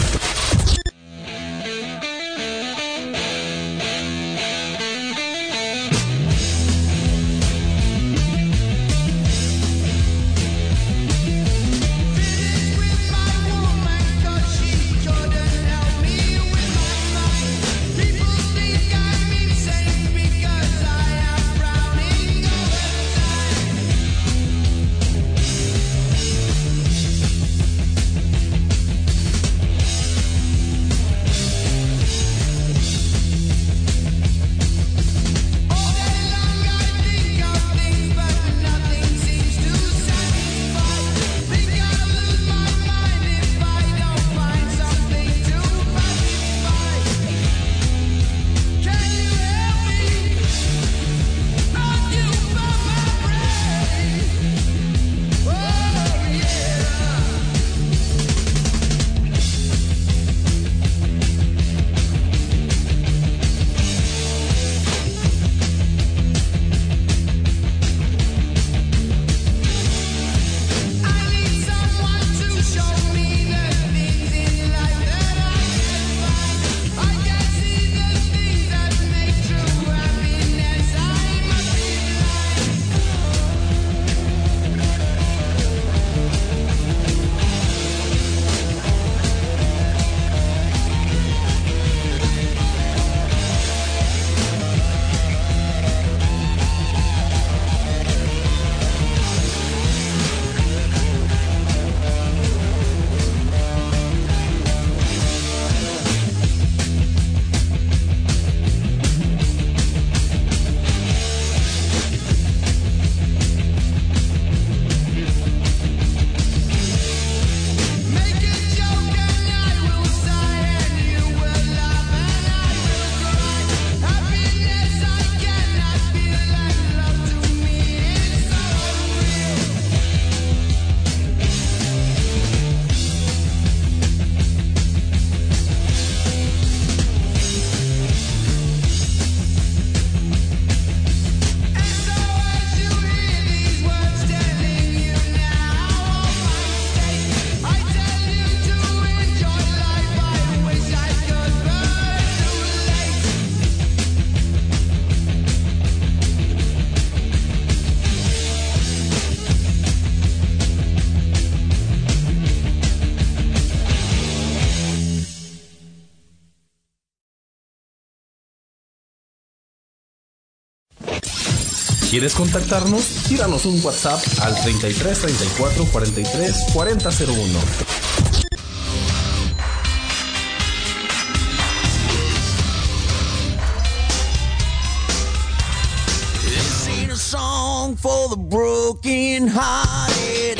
¿Quieres contactarnos? Tíranos un WhatsApp al 33 34 43 4001. for the broken hearted.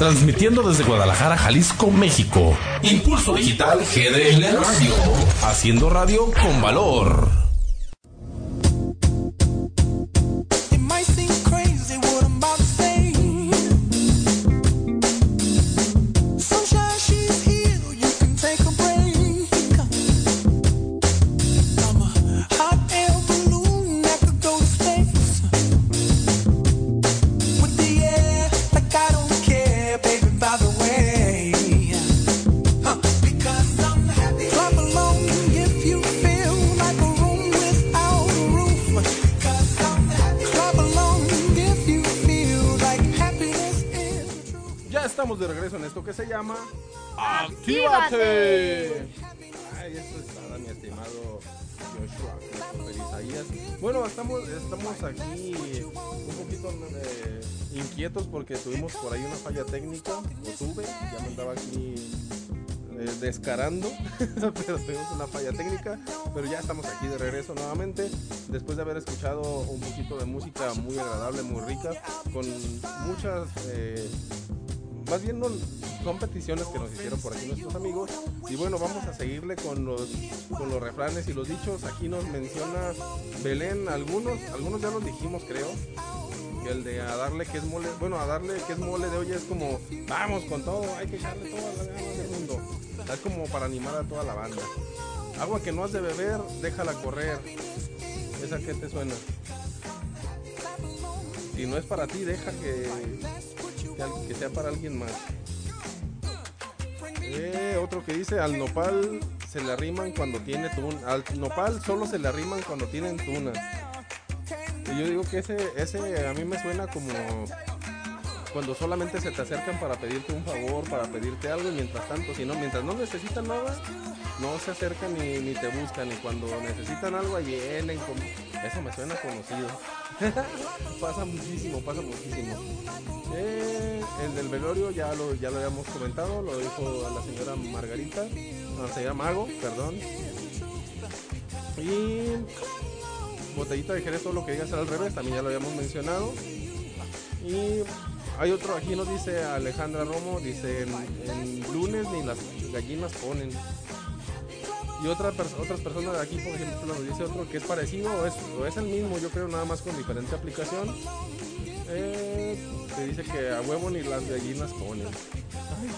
transmitiendo desde Guadalajara, Jalisco, México. Impulso Digital GDL Radio, haciendo radio con valor. porque tuvimos por ahí una falla técnica, o tuve, ya me andaba aquí eh, descarando, pero tuvimos una falla técnica, pero ya estamos aquí de regreso nuevamente, después de haber escuchado un poquito de música muy agradable, muy rica, con muchas... Eh, más bien no, son peticiones que nos hicieron por aquí nuestros amigos. Y bueno, vamos a seguirle con los, con los refranes y los dichos. Aquí nos menciona Belén algunos, algunos ya los dijimos creo, el de a darle que es mole, bueno, a darle que es mole de hoy es como, vamos con todo, hay que echarle todas las ganas del mundo. Es como para animar a toda la banda. Agua que no has de beber, déjala correr. ¿Esa que te suena? Si no es para ti, deja que, que, que sea para alguien más. Eh, otro que dice, al nopal se le arriman cuando tiene tuna. Al nopal solo se le arriman cuando tienen tunas. Yo digo que ese, ese a mí me suena como cuando solamente se te acercan para pedirte un favor, para pedirte algo, y mientras tanto, si no, mientras no necesitan nada, no se acercan ni, ni te buscan, y cuando necesitan algo, ahí vienen. Eso me suena conocido. pasa muchísimo, pasa muchísimo. Eh, el del velorio ya lo, ya lo habíamos comentado, lo dijo la señora Margarita, la señora Mago, perdón. Y botellita de Jerez, todo lo que digas al revés, también ya lo habíamos mencionado. Y hay otro, aquí nos dice Alejandra Romo, dice, en, lunes ni las gallinas ponen. Y otra otras personas de aquí, por ejemplo, nos dice otro que es parecido o es, o es el mismo, yo creo, nada más con diferente aplicación. Eh, que dice que a huevo ni las gallinas ponen. Ay.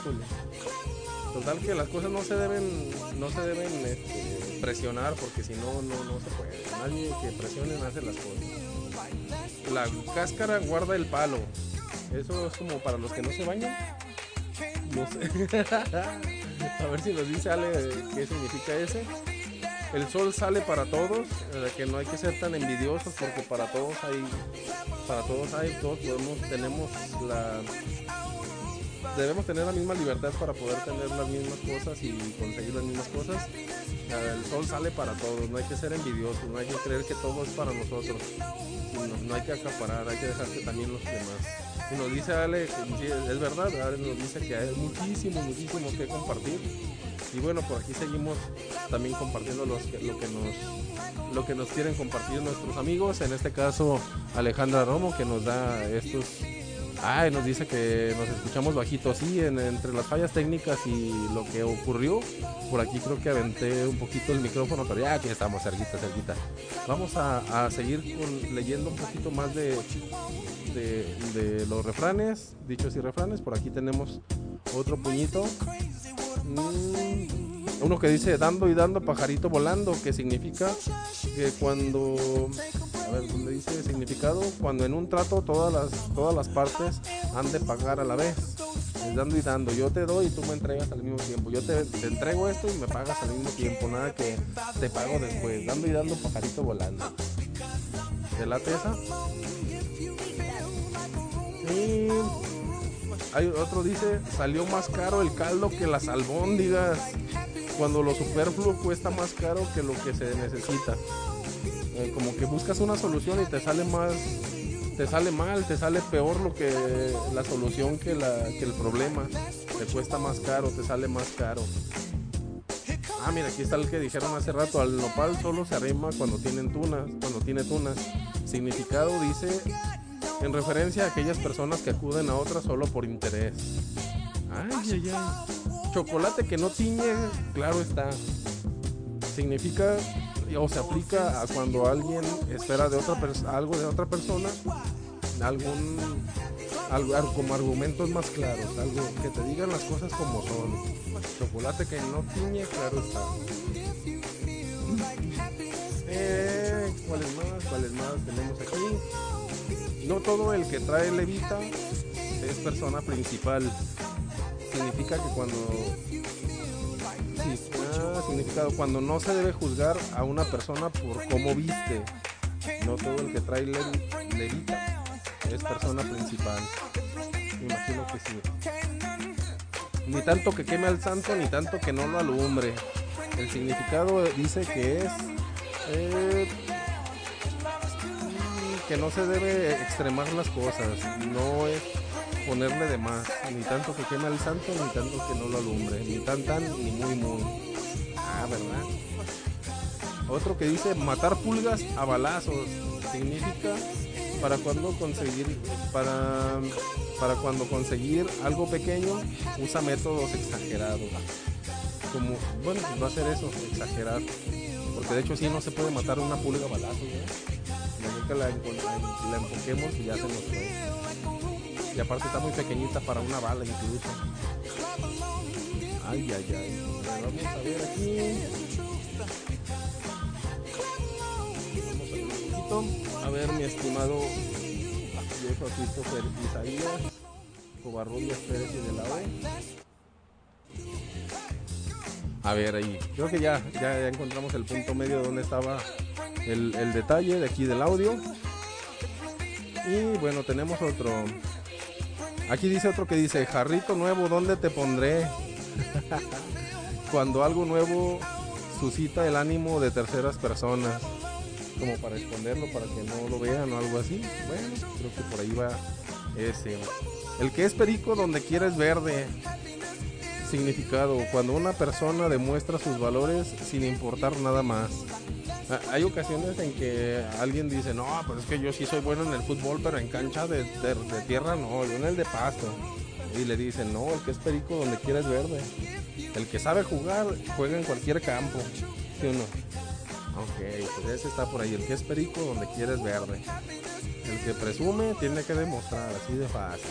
Total que las cosas no se deben, no se deben este, presionar porque si no, no, no se puede. Nadie que presionen hace las cosas. La cáscara guarda el palo. Eso es como para los que no se bañan. No sé. A ver si nos dice Ale qué significa ese. El sol sale para todos, eh, que no hay que ser tan envidiosos porque para todos hay, para todos hay, todos podemos, tenemos la, debemos tener la misma libertad para poder tener las mismas cosas y conseguir las mismas cosas. El sol sale para todos, no hay que ser envidiosos, no hay que creer que todo es para nosotros. No, hay que acaparar, hay que dejar que también los demás. Y nos dice Ale, es verdad, Ale nos dice que hay muchísimo, muchísimo que compartir. Y bueno, por aquí seguimos también compartiendo los lo que nos lo que nos quieren compartir nuestros amigos. En este caso, Alejandra Romo, que nos da estos. Ay, nos dice que nos escuchamos bajitos. Sí, en- entre las fallas técnicas y lo que ocurrió, por aquí creo que aventé un poquito el micrófono, pero ya aquí estamos, cerquita, cerquita. Vamos a, seguir leyendo un poquito más de los refranes, dichos y refranes. Por aquí tenemos otro puñito. Mm, uno que dice dando y dando pajarito volando, que significa que cuando a ver dónde dice significado cuando en un trato todas las todas las partes han de pagar a la vez. Es dando y dando, yo te doy y tú me entregas al mismo tiempo. Yo te, te entrego esto y me pagas al mismo tiempo, nada que te pago después. Dando y dando pajarito volando. ¿Te late esa? Y hay otro dice, salió más caro el caldo que las albóndigas. Cuando lo superfluo cuesta más caro que lo que se necesita. Eh, como que buscas una solución y te sale más, te sale mal, te sale peor lo que la solución que, la, que el problema. Te cuesta más caro, te sale más caro. Ah, mira, aquí está el que dijeron hace rato, al nopal solo se arrima cuando tienen tunas, cuando tiene tunas. Significado dice en referencia a aquellas personas que acuden a otras solo por interés. Ay, ay, ay. Chocolate que no tiñe, claro está. Significa o se aplica a cuando alguien espera de otra algo de otra persona, algún algo como argumentos más claros, algo que te digan las cosas como son. Chocolate que no tiñe, claro está. Eh, ¿Cuáles más? ¿Cuáles más tenemos aquí? No todo el que trae levita es persona principal. Significa que cuando. Ah, significado. Cuando no se debe juzgar a una persona por cómo viste. No todo el que trae levi- levita es persona principal. Me imagino que sí. Ni tanto que queme al santo, ni tanto que no lo alumbre. El significado dice que es. eh, que no se debe extremar las cosas. No es ponerle de más. Ni tanto que queme al santo, ni tanto que no lo alumbre. Ni tan tan, ni muy muy. Ah, ¿verdad? Otro que dice matar pulgas a balazos. Significa para cuando conseguir para para cuando conseguir algo pequeño usa métodos exagerados. Como, bueno, va a ser eso, exagerar. Porque de hecho sí no se puede matar una pulga a balazos. La la, la enfoquemos y ya se nos fue. Y aparte está muy pequeñita para una bala incluso. Ay, ay, ay. Vamos a ver aquí. Vamos a ver mi estimado viejo Christopher Isaías, Covarrubias Pérez y de la O. A ver ahí, creo que ya, ya, ya encontramos el punto medio de donde estaba el, el detalle de aquí del audio. Y bueno, tenemos otro. Aquí dice otro que dice, jarrito nuevo, ¿dónde te pondré? Cuando algo nuevo suscita el ánimo de terceras personas, como para esconderlo, para que no lo vean o algo así. Bueno, creo que por ahí va ese. El que es perico donde quiera es verde. Significado, cuando una persona demuestra sus valores sin importar nada más. Ah, Hay ocasiones en que alguien dice, no, pues es que yo sí soy bueno en el fútbol, pero en cancha de, de- tierra no, yo en el de pasto. Y le dicen, no, el que es perico donde quiera es verde. El que sabe jugar, juega en cualquier campo. ¿Sí o no? Ok, pues ese está por ahí. El que es perico donde quiera es verde. El que presume tiene que demostrar, así de fácil.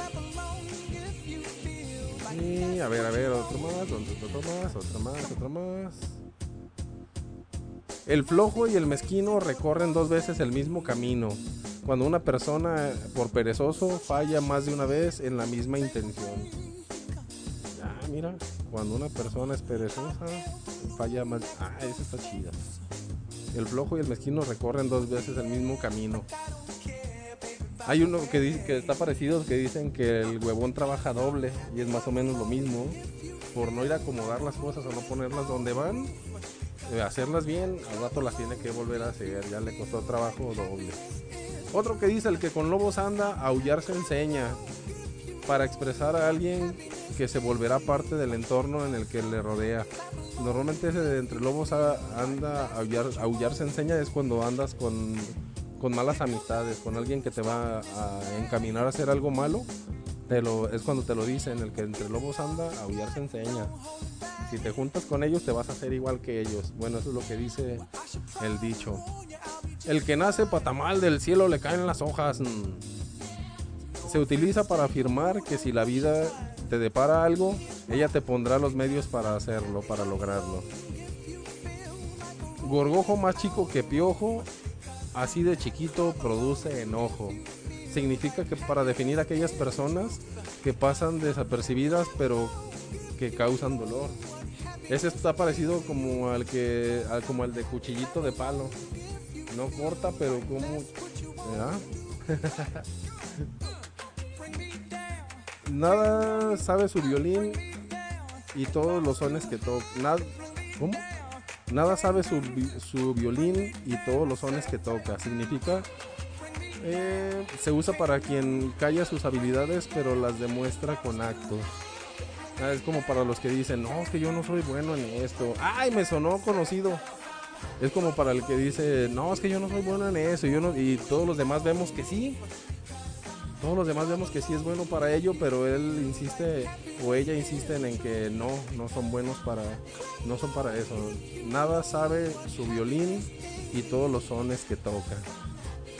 Y a ver, a ver, otro más, otro, más, otro más, otro más. El flojo y el mezquino recorren dos veces el mismo camino. Cuando una persona, por perezoso, falla más de una vez en la misma intención. Ah, mira, cuando una persona es perezosa, falla más. Ah, esa está chida. El flojo y el mezquino recorren dos veces el mismo camino. Hay uno que, dice, que está parecido, que dicen que el huevón trabaja doble y es más o menos lo mismo. Por no ir a acomodar las cosas o no ponerlas donde van, eh, hacerlas bien, al rato las tiene que volver a hacer, ya le costó trabajo doble. Otro que dice, el que con lobos anda, aullar se enseña. Para expresar a alguien que se volverá parte del entorno en el que le rodea. Normalmente ese de entre lobos anda, aullar se enseña es cuando andas con, con malas amistades, con alguien que te va a encaminar a hacer algo malo. Es cuando te lo dicen, el que entre lobos anda, aullar se enseña. Si te juntas con ellos te vas a hacer igual que ellos. Bueno, eso es lo que dice el dicho. El que nace patamal del cielo le caen las hojas. Se utiliza para afirmar que si la vida te depara algo, ella te pondrá los medios para hacerlo, para lograrlo. Gorgojo más chico que piojo, así de chiquito produce enojo. Significa que para definir aquellas personas que pasan desapercibidas pero que causan dolor. Ese está parecido como al que al- como el de cuchillito de palo. No corta, pero como ¿verdad? Nada sabe su violín y todos los sones que toca. ¿Cómo? Nada sabe su, su violín y todos los sones que toca. Significa eh, se usa para quien calla sus habilidades pero las demuestra con actos. Ah, es como para los que dicen, no, que yo no soy bueno en esto. Ay, me sonó conocido. Es como para el que dice, no, es que yo no soy bueno en eso. Y todos los demás vemos que sí. Todos los demás vemos que sí es bueno para ello, pero él insiste o ella insisten en que no, no son buenos para, no son para eso. Nada sabe su violín y todos los sones que toca.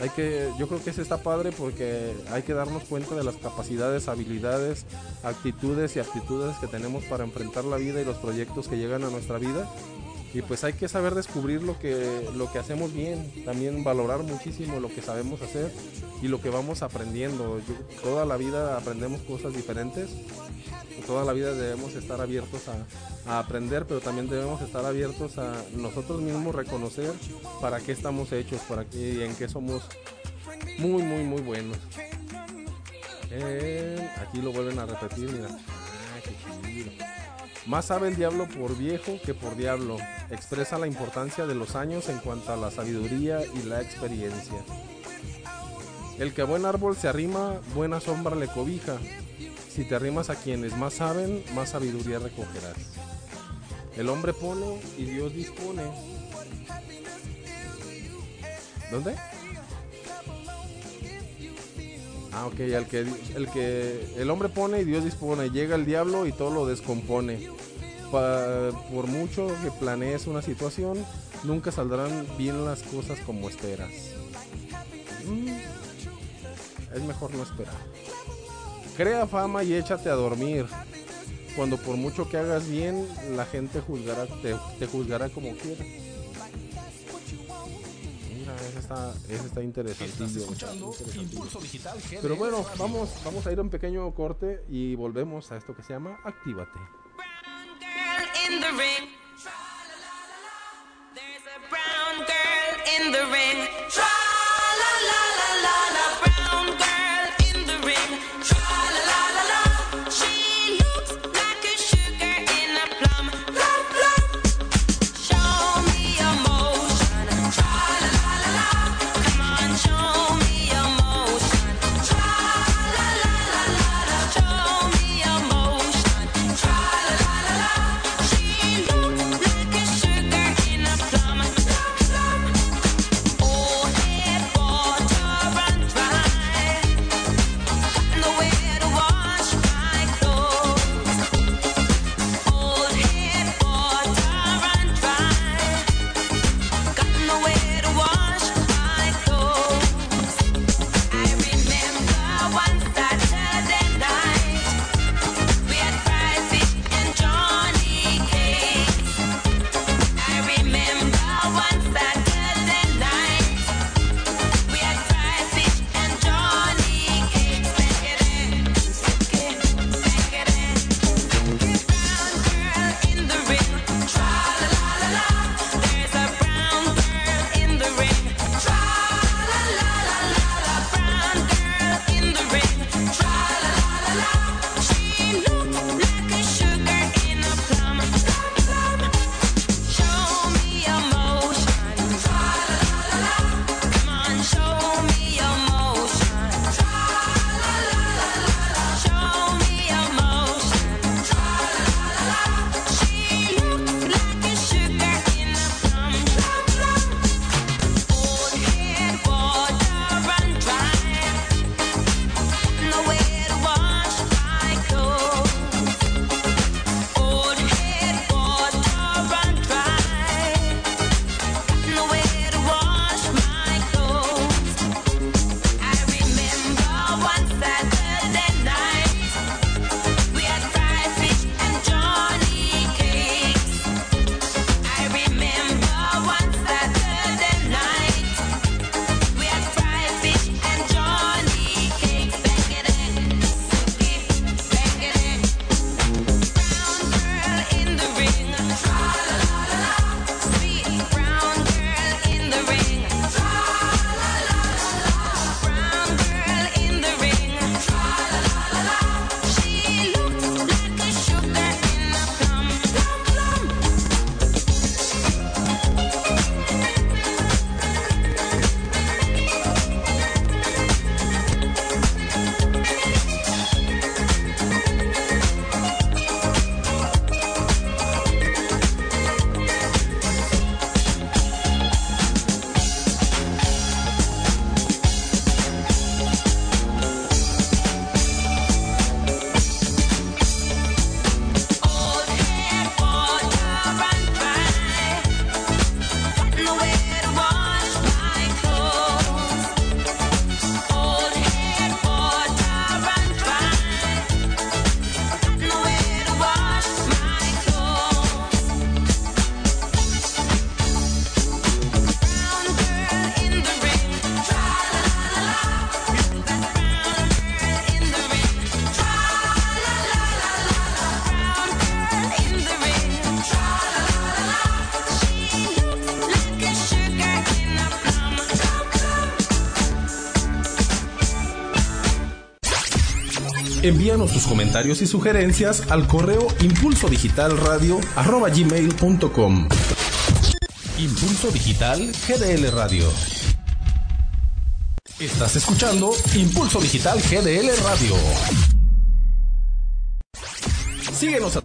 Hay que, yo creo que ese está padre porque hay que darnos cuenta de las capacidades, habilidades, actitudes y aptitudes que tenemos para enfrentar la vida y los proyectos que llegan a nuestra vida. Y pues hay que saber descubrir lo que, lo que hacemos bien, también valorar muchísimo lo que sabemos hacer y lo que vamos aprendiendo. Toda la vida aprendemos cosas diferentes, toda la vida debemos estar abiertos a, a aprender, pero también debemos estar abiertos a nosotros mismos reconocer para qué estamos hechos, para qué y en qué somos muy, muy, muy buenos. Eh, aquí lo vuelven a repetir, mira. Ah, qué chido. Más sabe el diablo por viejo que por diablo. Expresa la importancia de los años en cuanto a la sabiduría y la experiencia. El que a buen árbol se arrima, buena sombra le cobija. Si te arrimas a quienes más saben, más sabiduría recogerás. El hombre pone y Dios dispone. ¿Dónde? Ah, ok, el que, el que el hombre pone y Dios dispone. Llega el diablo y todo lo descompone. Por mucho que planees una situación, nunca saldrán bien las cosas como esperas. Mm, es mejor no esperar. Crea fama y échate a dormir. Cuando por mucho que hagas bien, la gente juzgará, te, te juzgará como quiera. Ese está, ese está interesantillo. Estás escuchando interesantillo. Impulso Digital GDL Pero bueno, vamos, vamos a ir a un pequeño corte y volvemos a esto que se llama Actívate. girl in the ring. There's a brown girl in the ring. Envíanos tus comentarios y sugerencias al correo impulsodigitalradio.gmail.com Impulso Digital GDL Radio. Estás escuchando Impulso Digital GDL Radio. Síguenos a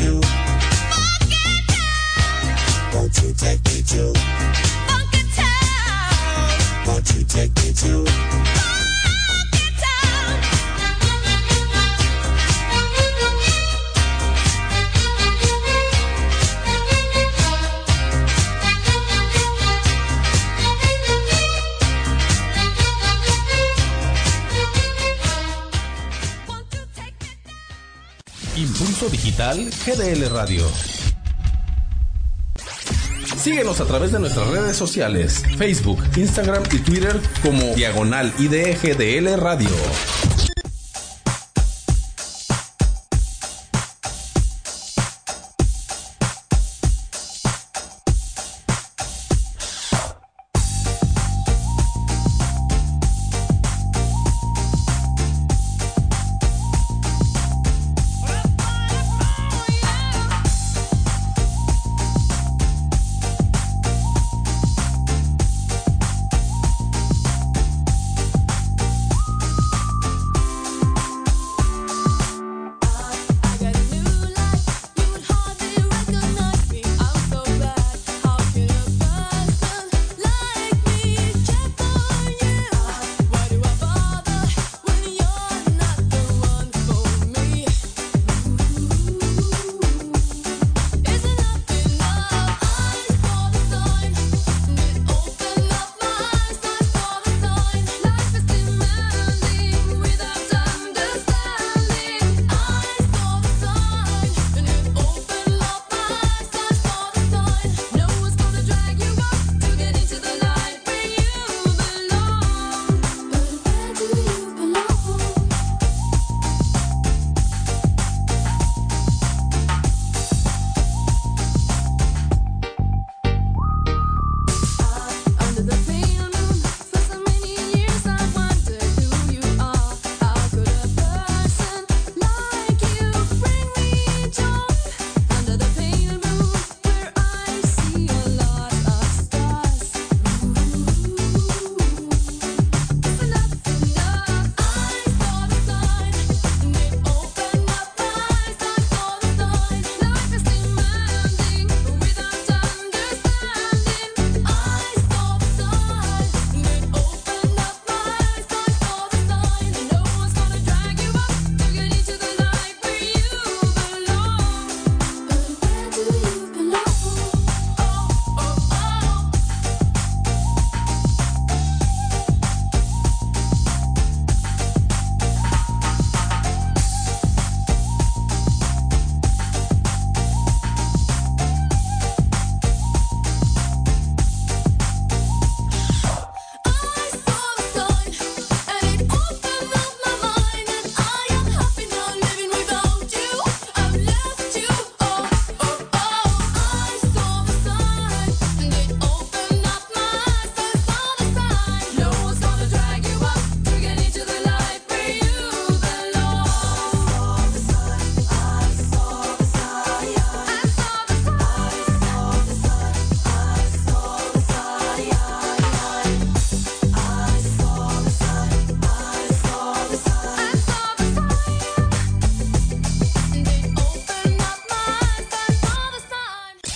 you. GDL Radio. Síguenos a través de nuestras redes sociales, Facebook, Instagram y Twitter como Diagonal IDGDL Radio.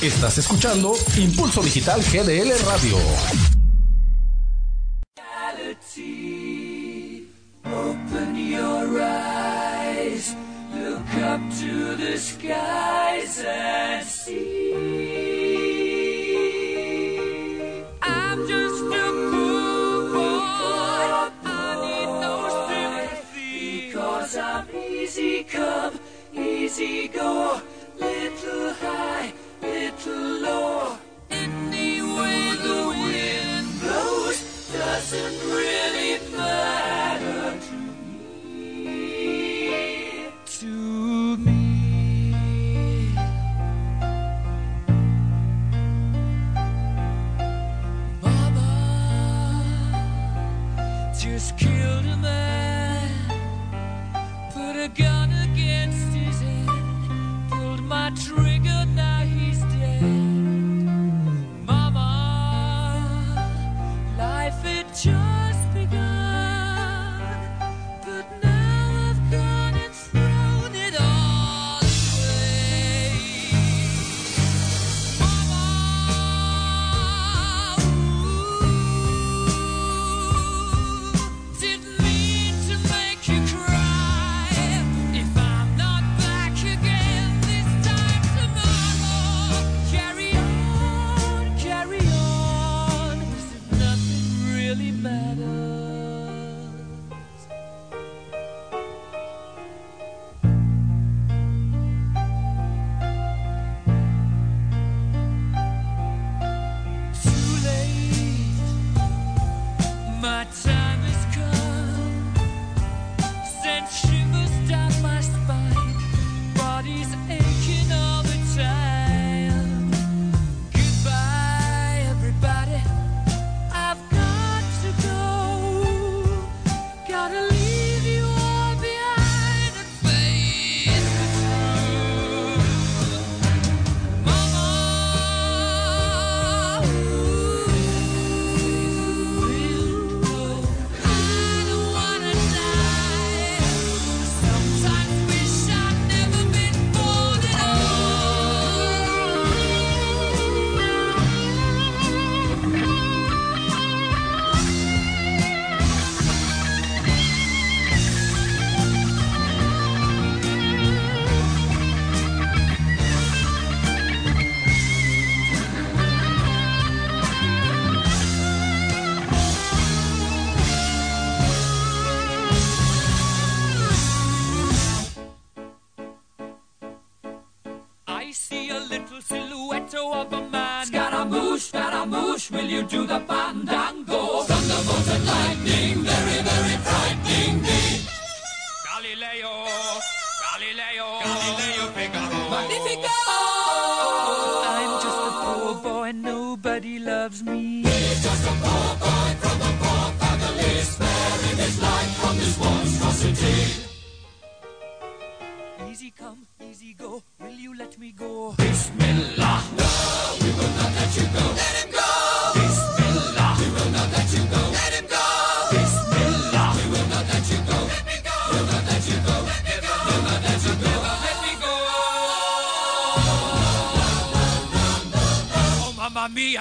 Estás escuchando Impulso Digital GDL Radio.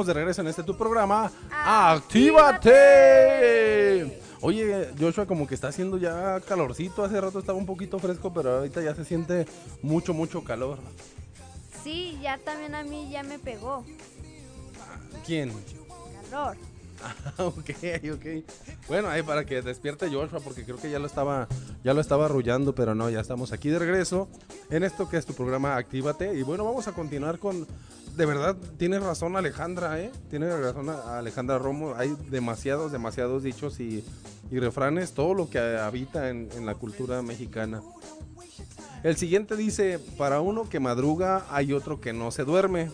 estamos de regreso en este tu programa. ¡Actívate! Oye, Joshua, como que está haciendo ya calorcito. Hace rato estaba un poquito fresco, pero ahorita ya se siente mucho, mucho calor. Sí, ya también a mí ya me pegó. ¿Quién? Calor. Ah, ok, ok. Bueno, ahí para que despierte Joshua, porque creo que ya lo estaba, ya lo estaba arrullando, pero no, ya estamos aquí de regreso en esto que es tu programa Actívate. Y bueno, vamos a continuar con. De verdad, tiene razón Alejandra, ¿eh? Tiene razón Alejandra Romo. Hay demasiados, demasiados dichos y, refranes, todo lo que habita en la cultura mexicana. El siguiente dice: Para uno que madruga, hay otro que no se duerme.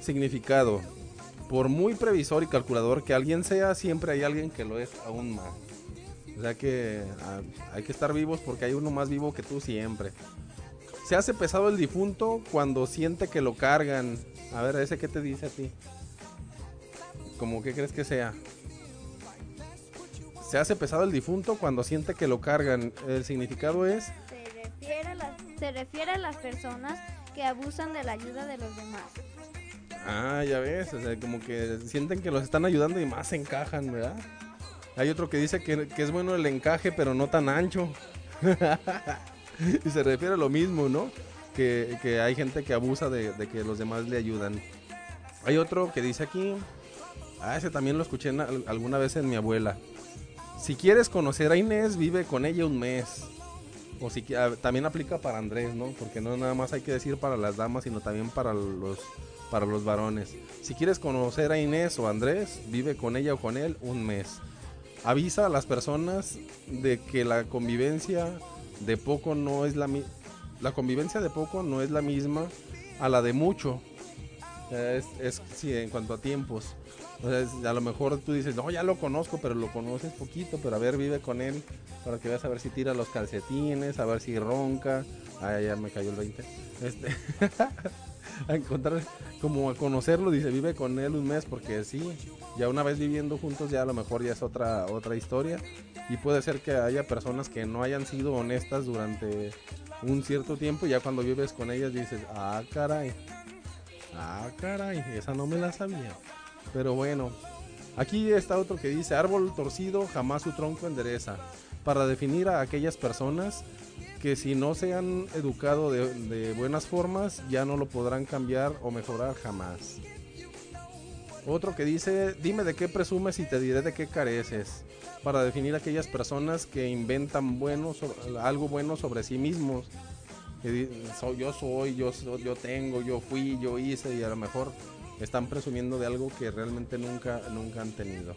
Significado: por muy previsor y calculador que alguien sea, siempre hay alguien que lo es aún más. O sea que ah, hay que estar vivos porque hay uno más vivo que tú siempre. Se hace pesado el difunto cuando siente que lo cargan. A ver, ese qué te dice a ti. ¿Cómo qué crees que sea? Se hace pesado el difunto cuando siente que lo cargan. El significado es se refiere a las personas que abusan de la ayuda de los demás. Ah, ya ves, o sea, como que sienten que los están ayudando y más encajan, ¿verdad? Hay otro que dice que, que es bueno el encaje, pero no tan ancho. y se refiere a lo mismo, ¿no? Que, que hay gente que abusa de, que los demás le ayudan. Hay otro que dice aquí, ah, ese también lo escuché alguna vez en mi abuela. Si quieres conocer a Inés, vive con ella un mes. O si ah, también aplica para Andrés, ¿no? Porque no nada más hay que decir para las damas, sino también para los para los varones. Si quieres conocer a Inés o Andrés, vive con ella o con él un mes. Avisa a las personas de que la convivencia de poco no es la mi- la convivencia de poco no es la misma a la de mucho. es, es en cuanto a tiempos. A lo mejor tú dices, no, ya lo conozco, pero lo conoces poquito, pero a ver, vive con él para que veas a ver si tira los calcetines, a ver si ronca. Ah, ya me cayó el 20. Este, a encontrar, como a conocerlo, dice, vive con él un mes, porque sí, ya una vez viviendo juntos, ya a lo mejor ya es otra, otra historia. Y puede ser que haya personas que no hayan sido honestas durante un cierto tiempo, y ya cuando vives con ellas dices, ah, caray. Ah, caray, esa no me la sabía. Pero bueno, aquí está otro que dice, árbol torcido jamás su tronco endereza. Para definir a aquellas personas que si no se han educado de, buenas formas, ya no lo podrán cambiar o mejorar jamás. Otro que dice, dime de qué presumes y te diré de qué careces. Para definir aquellas personas que inventan bueno algo bueno sobre sí mismos. Que so- yo soy, yo, yo tengo, yo fui, yo hice y a lo mejor están presumiendo de algo que realmente nunca, nunca han tenido.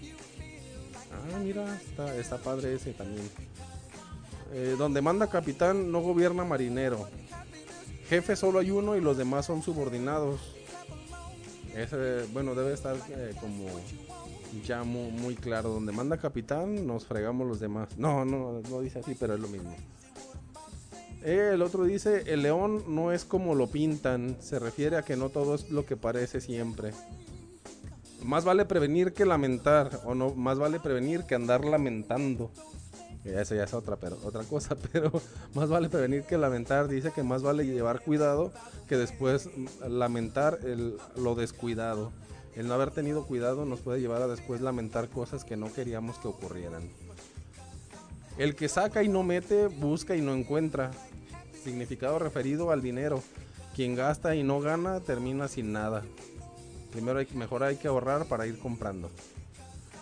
Ah, mira, está, está padre ese también. Eh, donde manda capitán no gobierna marinero. Jefe solo hay uno y los demás son subordinados. Ese, bueno, debe estar eh, como ya mu- muy, claro. Donde manda capitán, nos fregamos los demás. No, no, no dice así, pero es lo mismo. Eh, el otro dice, el león no es como lo pintan. Se refiere a que no todo es lo que parece siempre. Más vale prevenir que lamentar. O no, más vale prevenir que andar lamentando. Eso ya es otra, pero, otra cosa, pero más vale prevenir que lamentar. Dice que más vale llevar cuidado que después lamentar lo descuidado. El no haber tenido cuidado nos puede llevar a después lamentar cosas que no queríamos que ocurrieran. El que saca y no mete, busca y no encuentra. Significado referido al dinero. Quien gasta y no gana, termina sin nada. Primero hay, mejor hay que ahorrar para ir comprando.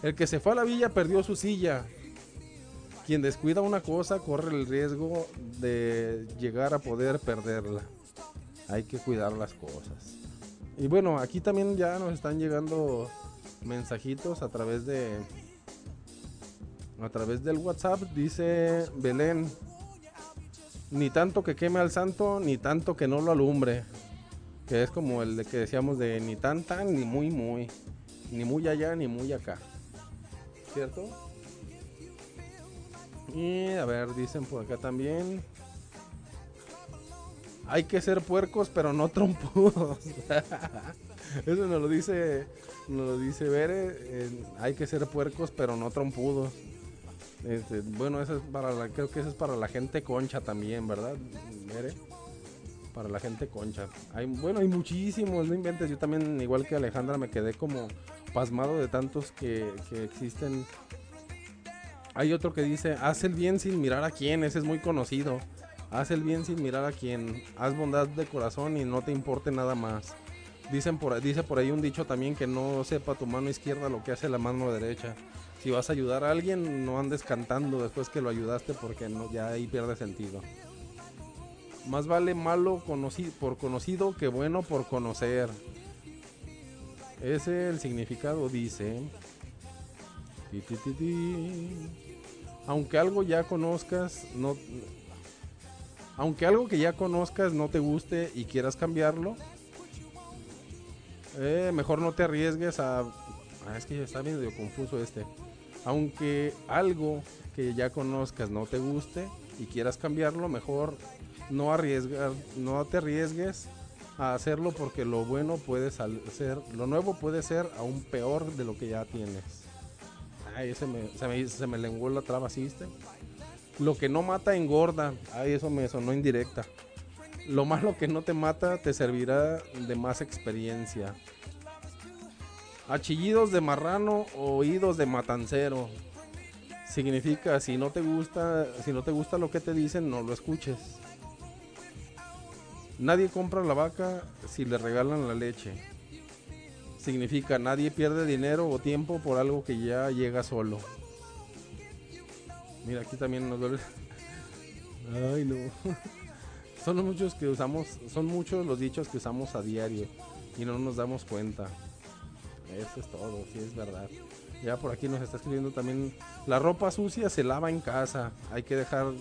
El que se fue a la villa perdió su silla. Quien descuida una cosa corre el riesgo de llegar a poder perderla. Hay que cuidar las cosas. Y bueno, aquí también ya nos están llegando mensajitos a través de a través del WhatsApp. Dice Belén, ni tanto que queme al santo, ni tanto que no lo alumbre. Que es como el de que decíamos de ni tan tan, ni muy muy. Ni muy allá, ni muy acá. ¿Cierto? Y a ver, dicen por acá también. Hay que ser puercos, pero no trompudos. Eso nos lo dice, nos lo dice Bere. hay que ser puercos, pero no trompudos. Este, bueno, eso es para la, creo que eso es para la gente concha también, ¿verdad? Bere? Para la gente concha. Bueno, hay muchísimos, no inventes. Yo también, igual que Alejandra, me quedé como pasmado de tantos que, que existen. Hay otro que dice, haz el bien sin mirar a quién, ese es muy conocido. Haz el bien sin mirar a quién. Haz bondad de corazón y no te importe nada más. Dicen por, dice por ahí un dicho también que no sepa tu mano izquierda lo que hace la mano derecha. Si vas a ayudar a alguien, no andes cantando después que lo ayudaste porque ya ahí pierde sentido. Más vale malo por conocido que bueno por conocer. Ese el significado dice. Ti, ti, ti. Aunque algo ya conozcas, no. Aunque algo que ya conozcas no te guste y quieras cambiarlo, eh, mejor no te arriesgues a. Ah, es que está medio confuso este. Aunque algo que ya conozcas no te guste y quieras cambiarlo, mejor no arriesgar, no te arriesgues a hacerlo porque lo bueno puede ser, lo nuevo puede ser aún peor de lo que ya tienes. Ay, ese me- se, me, se lenguó la traba, ¿sí viste? Lo que no mata engorda. Ay, eso me sonó indirecta. Lo malo que no te mata te servirá de más experiencia. Achillidos de marrano, oídos de matancero. Significa si no te gusta, si no te gusta lo que te dicen, no lo escuches. Nadie compra la vaca si le regalan la leche. Significa nadie pierde dinero o tiempo por algo que ya llega solo. Mira, aquí también nos duele. Ay, no. Son muchos que usamos, son muchos los dichos que usamos a diario y no nos damos cuenta. Eso es todo, sí es verdad. Ya por aquí nos está escribiendo también, la ropa sucia se lava en casa, hay que dejar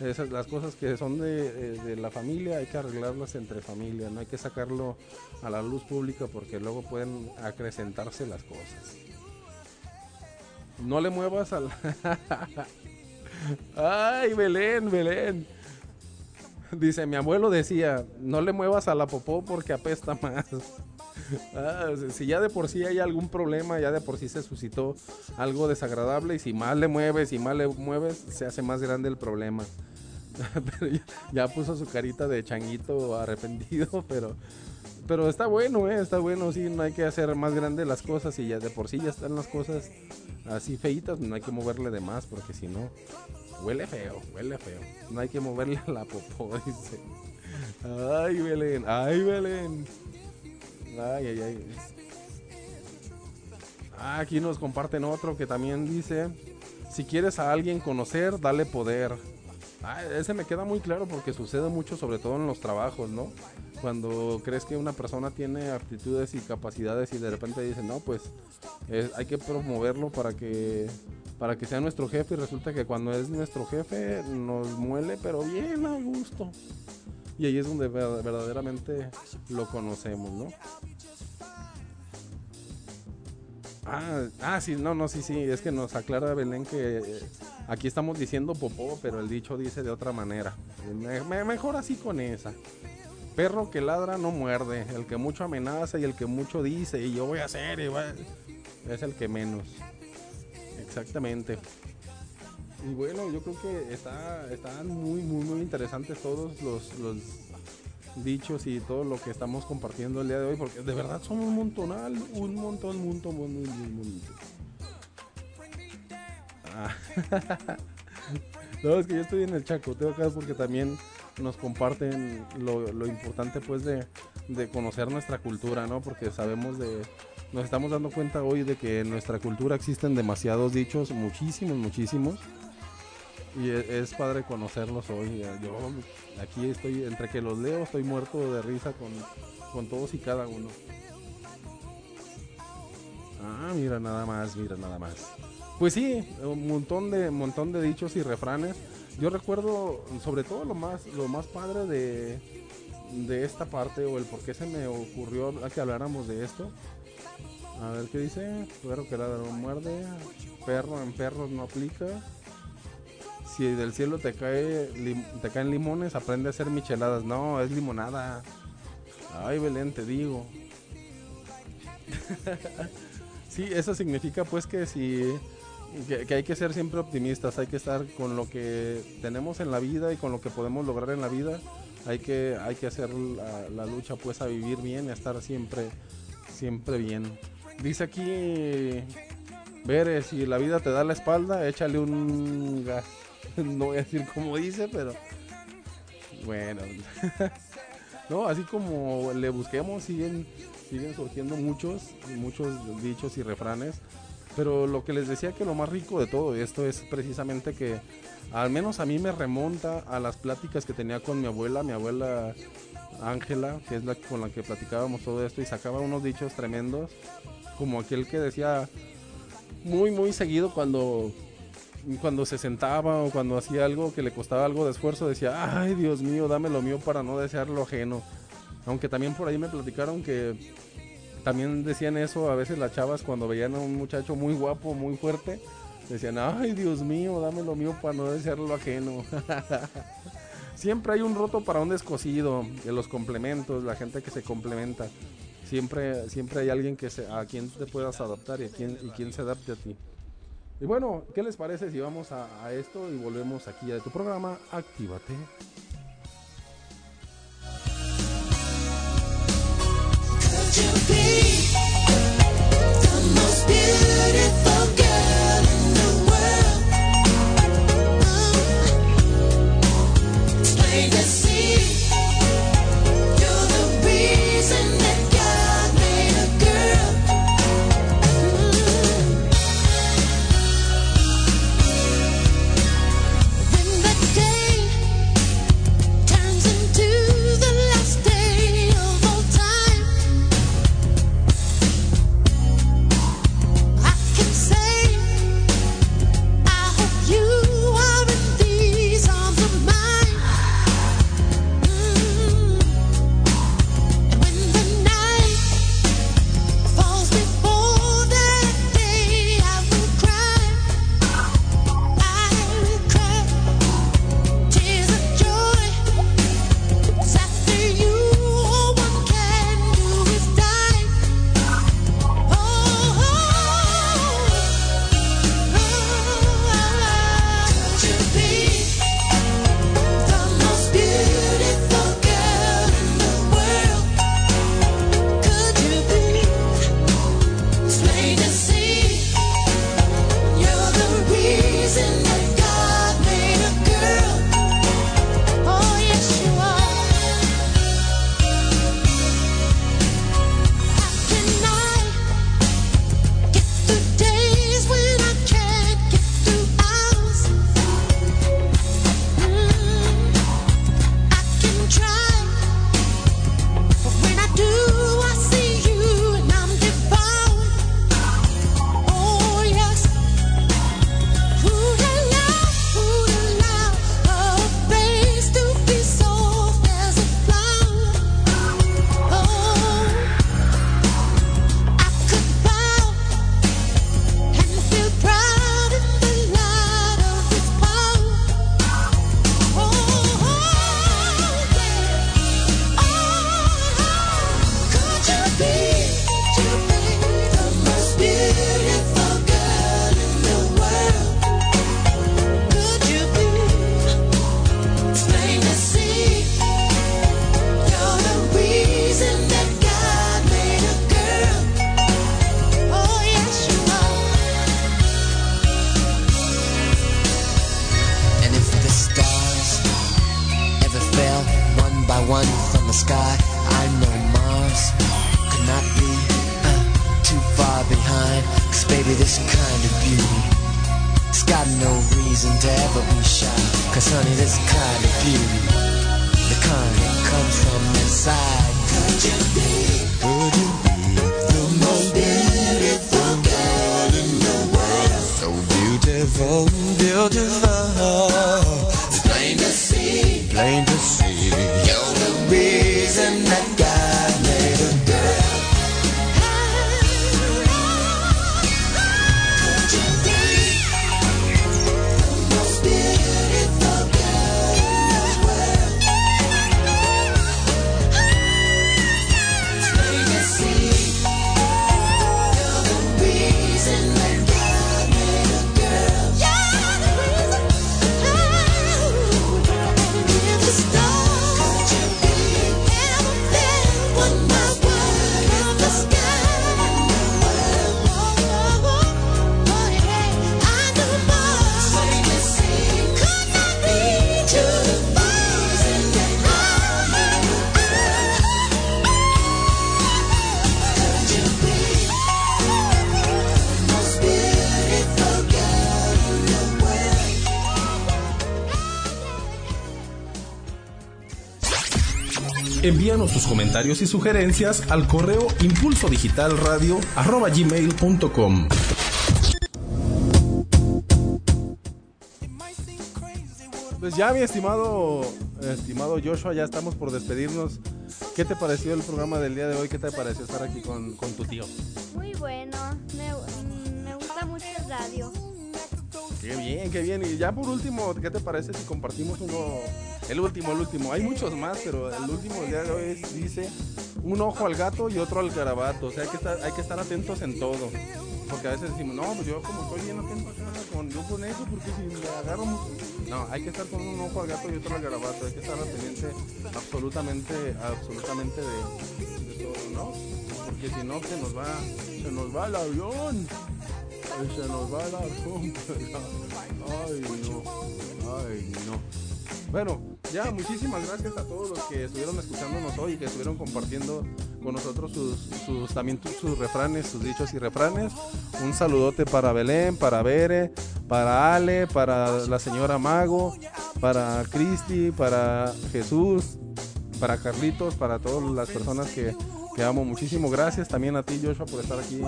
Esas, las cosas que son de, eh, de la familia hay que arreglarlas entre familia, no hay que sacarlo a la luz pública porque luego pueden acrecentarse las cosas. No le muevas al... Ay, Belén, Belén. Dice, mi abuelo decía, no le muevas a la popó porque apesta más. Ah, si- si ya de por sí hay algún problema, ya de por sí se suscitó algo desagradable y si más le mueves y más le mueves, se hace más grande el problema. Ya puso su carita de changuito arrepentido, pero pero está bueno, eh, está bueno, sí, no hay que hacer más grande las cosas y ya de por sí ya están las cosas así feitas, no hay que moverle de más porque si no huele feo, huele feo. No hay que moverle a la popó, dice. Ay, Belén, ay, Belén. Ah, aquí nos comparten otro que también dice, si quieres a alguien conocer, dale poder. Ah, ese me queda muy claro porque sucede mucho, sobre todo en los trabajos, ¿no? Cuando crees que una persona tiene aptitudes y capacidades y de repente dicen, no, pues hay que promoverlo para que para que sea nuestro jefe y resulta que cuando es nuestro jefe nos muele, pero bien a gusto. Y ahí es donde ver- verdaderamente lo conocemos, ¿no? Ah, ah, sí, no, no, sí, sí, es que nos aclara Belén que eh, aquí estamos diciendo popó, pero el dicho dice de otra manera. Me- me- mejor así con esa. Perro que ladra no muerde, el que mucho amenaza y el que mucho dice, y yo voy a hacer, y voy a-", es el que menos. Exactamente. Y bueno, yo creo que está, están muy, muy, muy interesantes todos los, los dichos y todo lo que estamos compartiendo el día de hoy, porque de verdad son un montonal, un montón, un montón, montón, un montón. Ah. no, es que yo estoy en el chacoteo acá porque también nos comparten lo, lo importante pues de, de conocer nuestra cultura, ¿no? Porque sabemos de, nos estamos dando cuenta hoy de que en nuestra cultura existen demasiados dichos, muchísimos, muchísimos. Y e- es, padre conocerlos hoy. Eh, Yo aquí estoy, entre que los leo, estoy muerto de risa con, con todos y cada uno. Ah, mira nada más, mira nada más. Pues sí, un montón de, montón de dichos y refranes. Yo recuerdo, sobre todo lo más, lo más padre de, de esta parte o el por qué se me ocurrió a que habláramos de esto. A ver qué dice. Perro que ladra no muerde. Perro en perros no aplica. Si del cielo te cae lim- te caen limones, aprende a hacer micheladas. No, es limonada. Ay, Belén, te digo. sí, eso significa pues que si que, hay que ser siempre optimistas, hay que estar con lo que tenemos en la vida y con lo que podemos lograr en la vida. Hay que, hay que hacer la, la lucha pues a vivir bien a estar siempre, siempre bien. Dice aquí, Vere, si la vida te da la espalda, échale un gas. No voy a decir cómo dice, pero bueno. no, así como le busquemos, siguen, siguen surgiendo muchos, muchos dichos y refranes. Pero lo que les decía que lo más rico de todo esto es precisamente que al menos a mí me remonta a las pláticas que tenía con mi abuela, mi abuela Ángela, que es la con la que platicábamos todo esto y sacaba unos dichos tremendos, como aquel que decía muy muy seguido cuando cuando se sentaba o cuando hacía algo que le costaba algo de esfuerzo decía, "Ay, Dios mío, dame lo mío para no desear lo ajeno." Aunque también por ahí me platicaron que también decían eso a veces las chavas cuando veían a un muchacho muy guapo, muy fuerte, decían, ay Dios mío, dame lo mío para no desear lo ajeno. Siempre hay un roto para un descosido, de los complementos, la gente que se complementa. Siempre, siempre hay alguien que se, a quien te puedas adaptar y a quien, y quien se adapte a ti. Y bueno, ¿qué les parece si vamos a, esto y volvemos aquí a tu programa? Actívate. Envíanos tus comentarios y sugerencias al correo impulso digital radio gmail.com. Pues ya, mi estimado, estimado Joshua, ya estamos por despedirnos. ¿Qué te pareció el programa del día de hoy? ¿Qué te pareció estar aquí con, con tu tío? Muy bueno, me, mm, me gusta mucho el radio. Qué bien, qué bien. Y ya por último, ¿qué te parece si compartimos uno? El último, el último. Hay muchos más, pero el último del día es- dice un ojo al gato y otro al garabato. O sea, hay que estar, hay que estar atentos en todo. Porque a veces decimos, no, pues yo como estoy bien atento ¿qué pasa con, yo con eso, porque si me agarro. No, hay que estar con un ojo al gato y otro al garabato. Hay que estar pendiente absolutamente, absolutamente de, de todo, ¿no? Porque si no, se nos va, se nos va el avión. Ay, se nos va el avión. Ay, no. Ay, no. Bueno, muchísimas gracias a todos los que estuvieron escuchándonos hoy y que estuvieron compartiendo con nosotros sus, también sus refranes, sus dichos y refranes. Un saludote para Belén, para Bere, para Ale, para la señora Mago, para Cristi, para Jesús, para Carlitos, para todas las personas que, que amo muchísimo. Gracias también a ti, Joshua, por estar aquí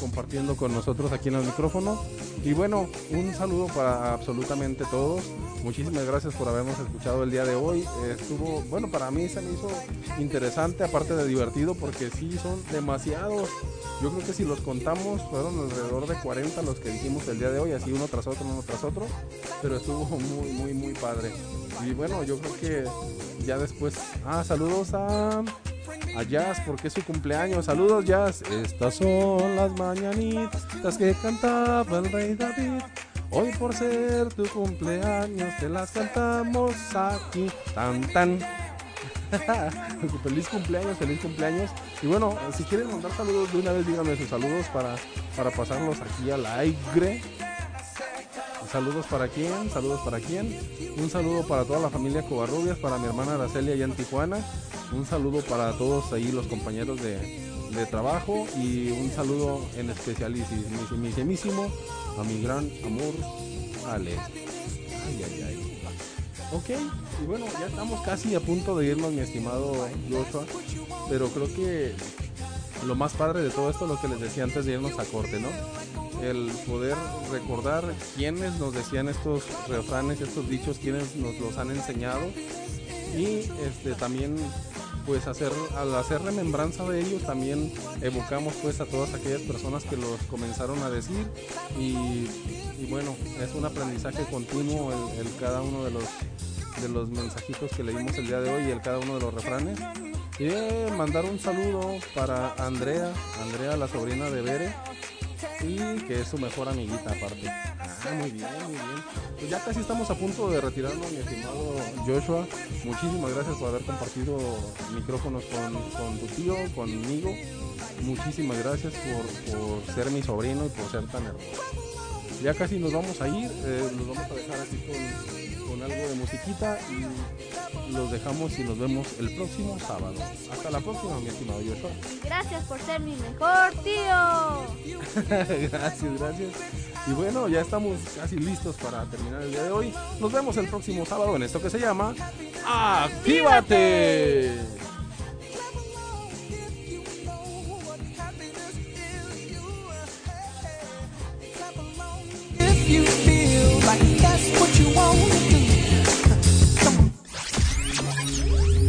compartiendo con nosotros aquí en el micrófono. Y bueno, un saludo para absolutamente todos. Muchísimas gracias por habernos escuchado el día de hoy. Estuvo, bueno, para mí se me hizo interesante, aparte de divertido, porque sí son demasiados. Yo creo que si los contamos, fueron alrededor de 40 los que dijimos el día de hoy, así uno tras otro, uno tras otro. Pero estuvo muy, muy, muy padre. Y bueno, yo creo que ya después. Ah, saludos a. Jazz, porque es su cumpleaños. Saludos, Jazz. Estas son las mañanitas que cantaba el rey David. Hoy por ser tu cumpleaños te las cantamos aquí. Tan tan. feliz cumpleaños, feliz cumpleaños. Y bueno, si quieren mandar saludos de una vez, díganme sus saludos para, para pasarlos aquí al aire. Saludos para quién, saludos para quién. Un saludo para toda la familia Covarrubias, para mi hermana Araceli allá en Tijuana. Un saludo para todos ahí los compañeros de, de trabajo y un saludo en especialísimo a mi gran amor Ale. Ay, ay, ay. Ok, y bueno, ya estamos casi a punto de irnos, mi estimado Joshua. Pero creo que lo más padre de todo esto, lo que les decía antes de irnos a corte, ¿no? El poder recordar quiénes nos decían estos refranes, estos dichos, quiénes nos los han enseñado. Y este también pues hacer al hacer remembranza de ellos también evocamos pues a todas aquellas personas que los comenzaron a decir y, bueno es un aprendizaje continuo el cada uno de los de los mensajitos que leímos el día de hoy y el cada uno de los refranes. Y mandar un saludo para Andrea Andrea la sobrina de Bere y que es su mejor amiguita aparte. Ah muy bien muy bien. Pues ya casi estamos a punto de retirarnos mi estimado Joshua. Muchísimas gracias por haber compartido micrófonos con, con tu tío conmigo. Muchísimas gracias por, por ser mi sobrino y por ser tan hermoso. Ya casi nos vamos a ir eh, nos vamos a dejar así con, con algo de musiquita y los dejamos y nos vemos el próximo sábado. Hasta la próxima, mi estimado Joshua. Gracias por ser mi mejor tío. gracias, gracias. Y bueno, ya estamos casi listos para terminar el día de hoy. Nos vemos el próximo sábado en esto que se llama ¡Actívate! If you feel like that's what you want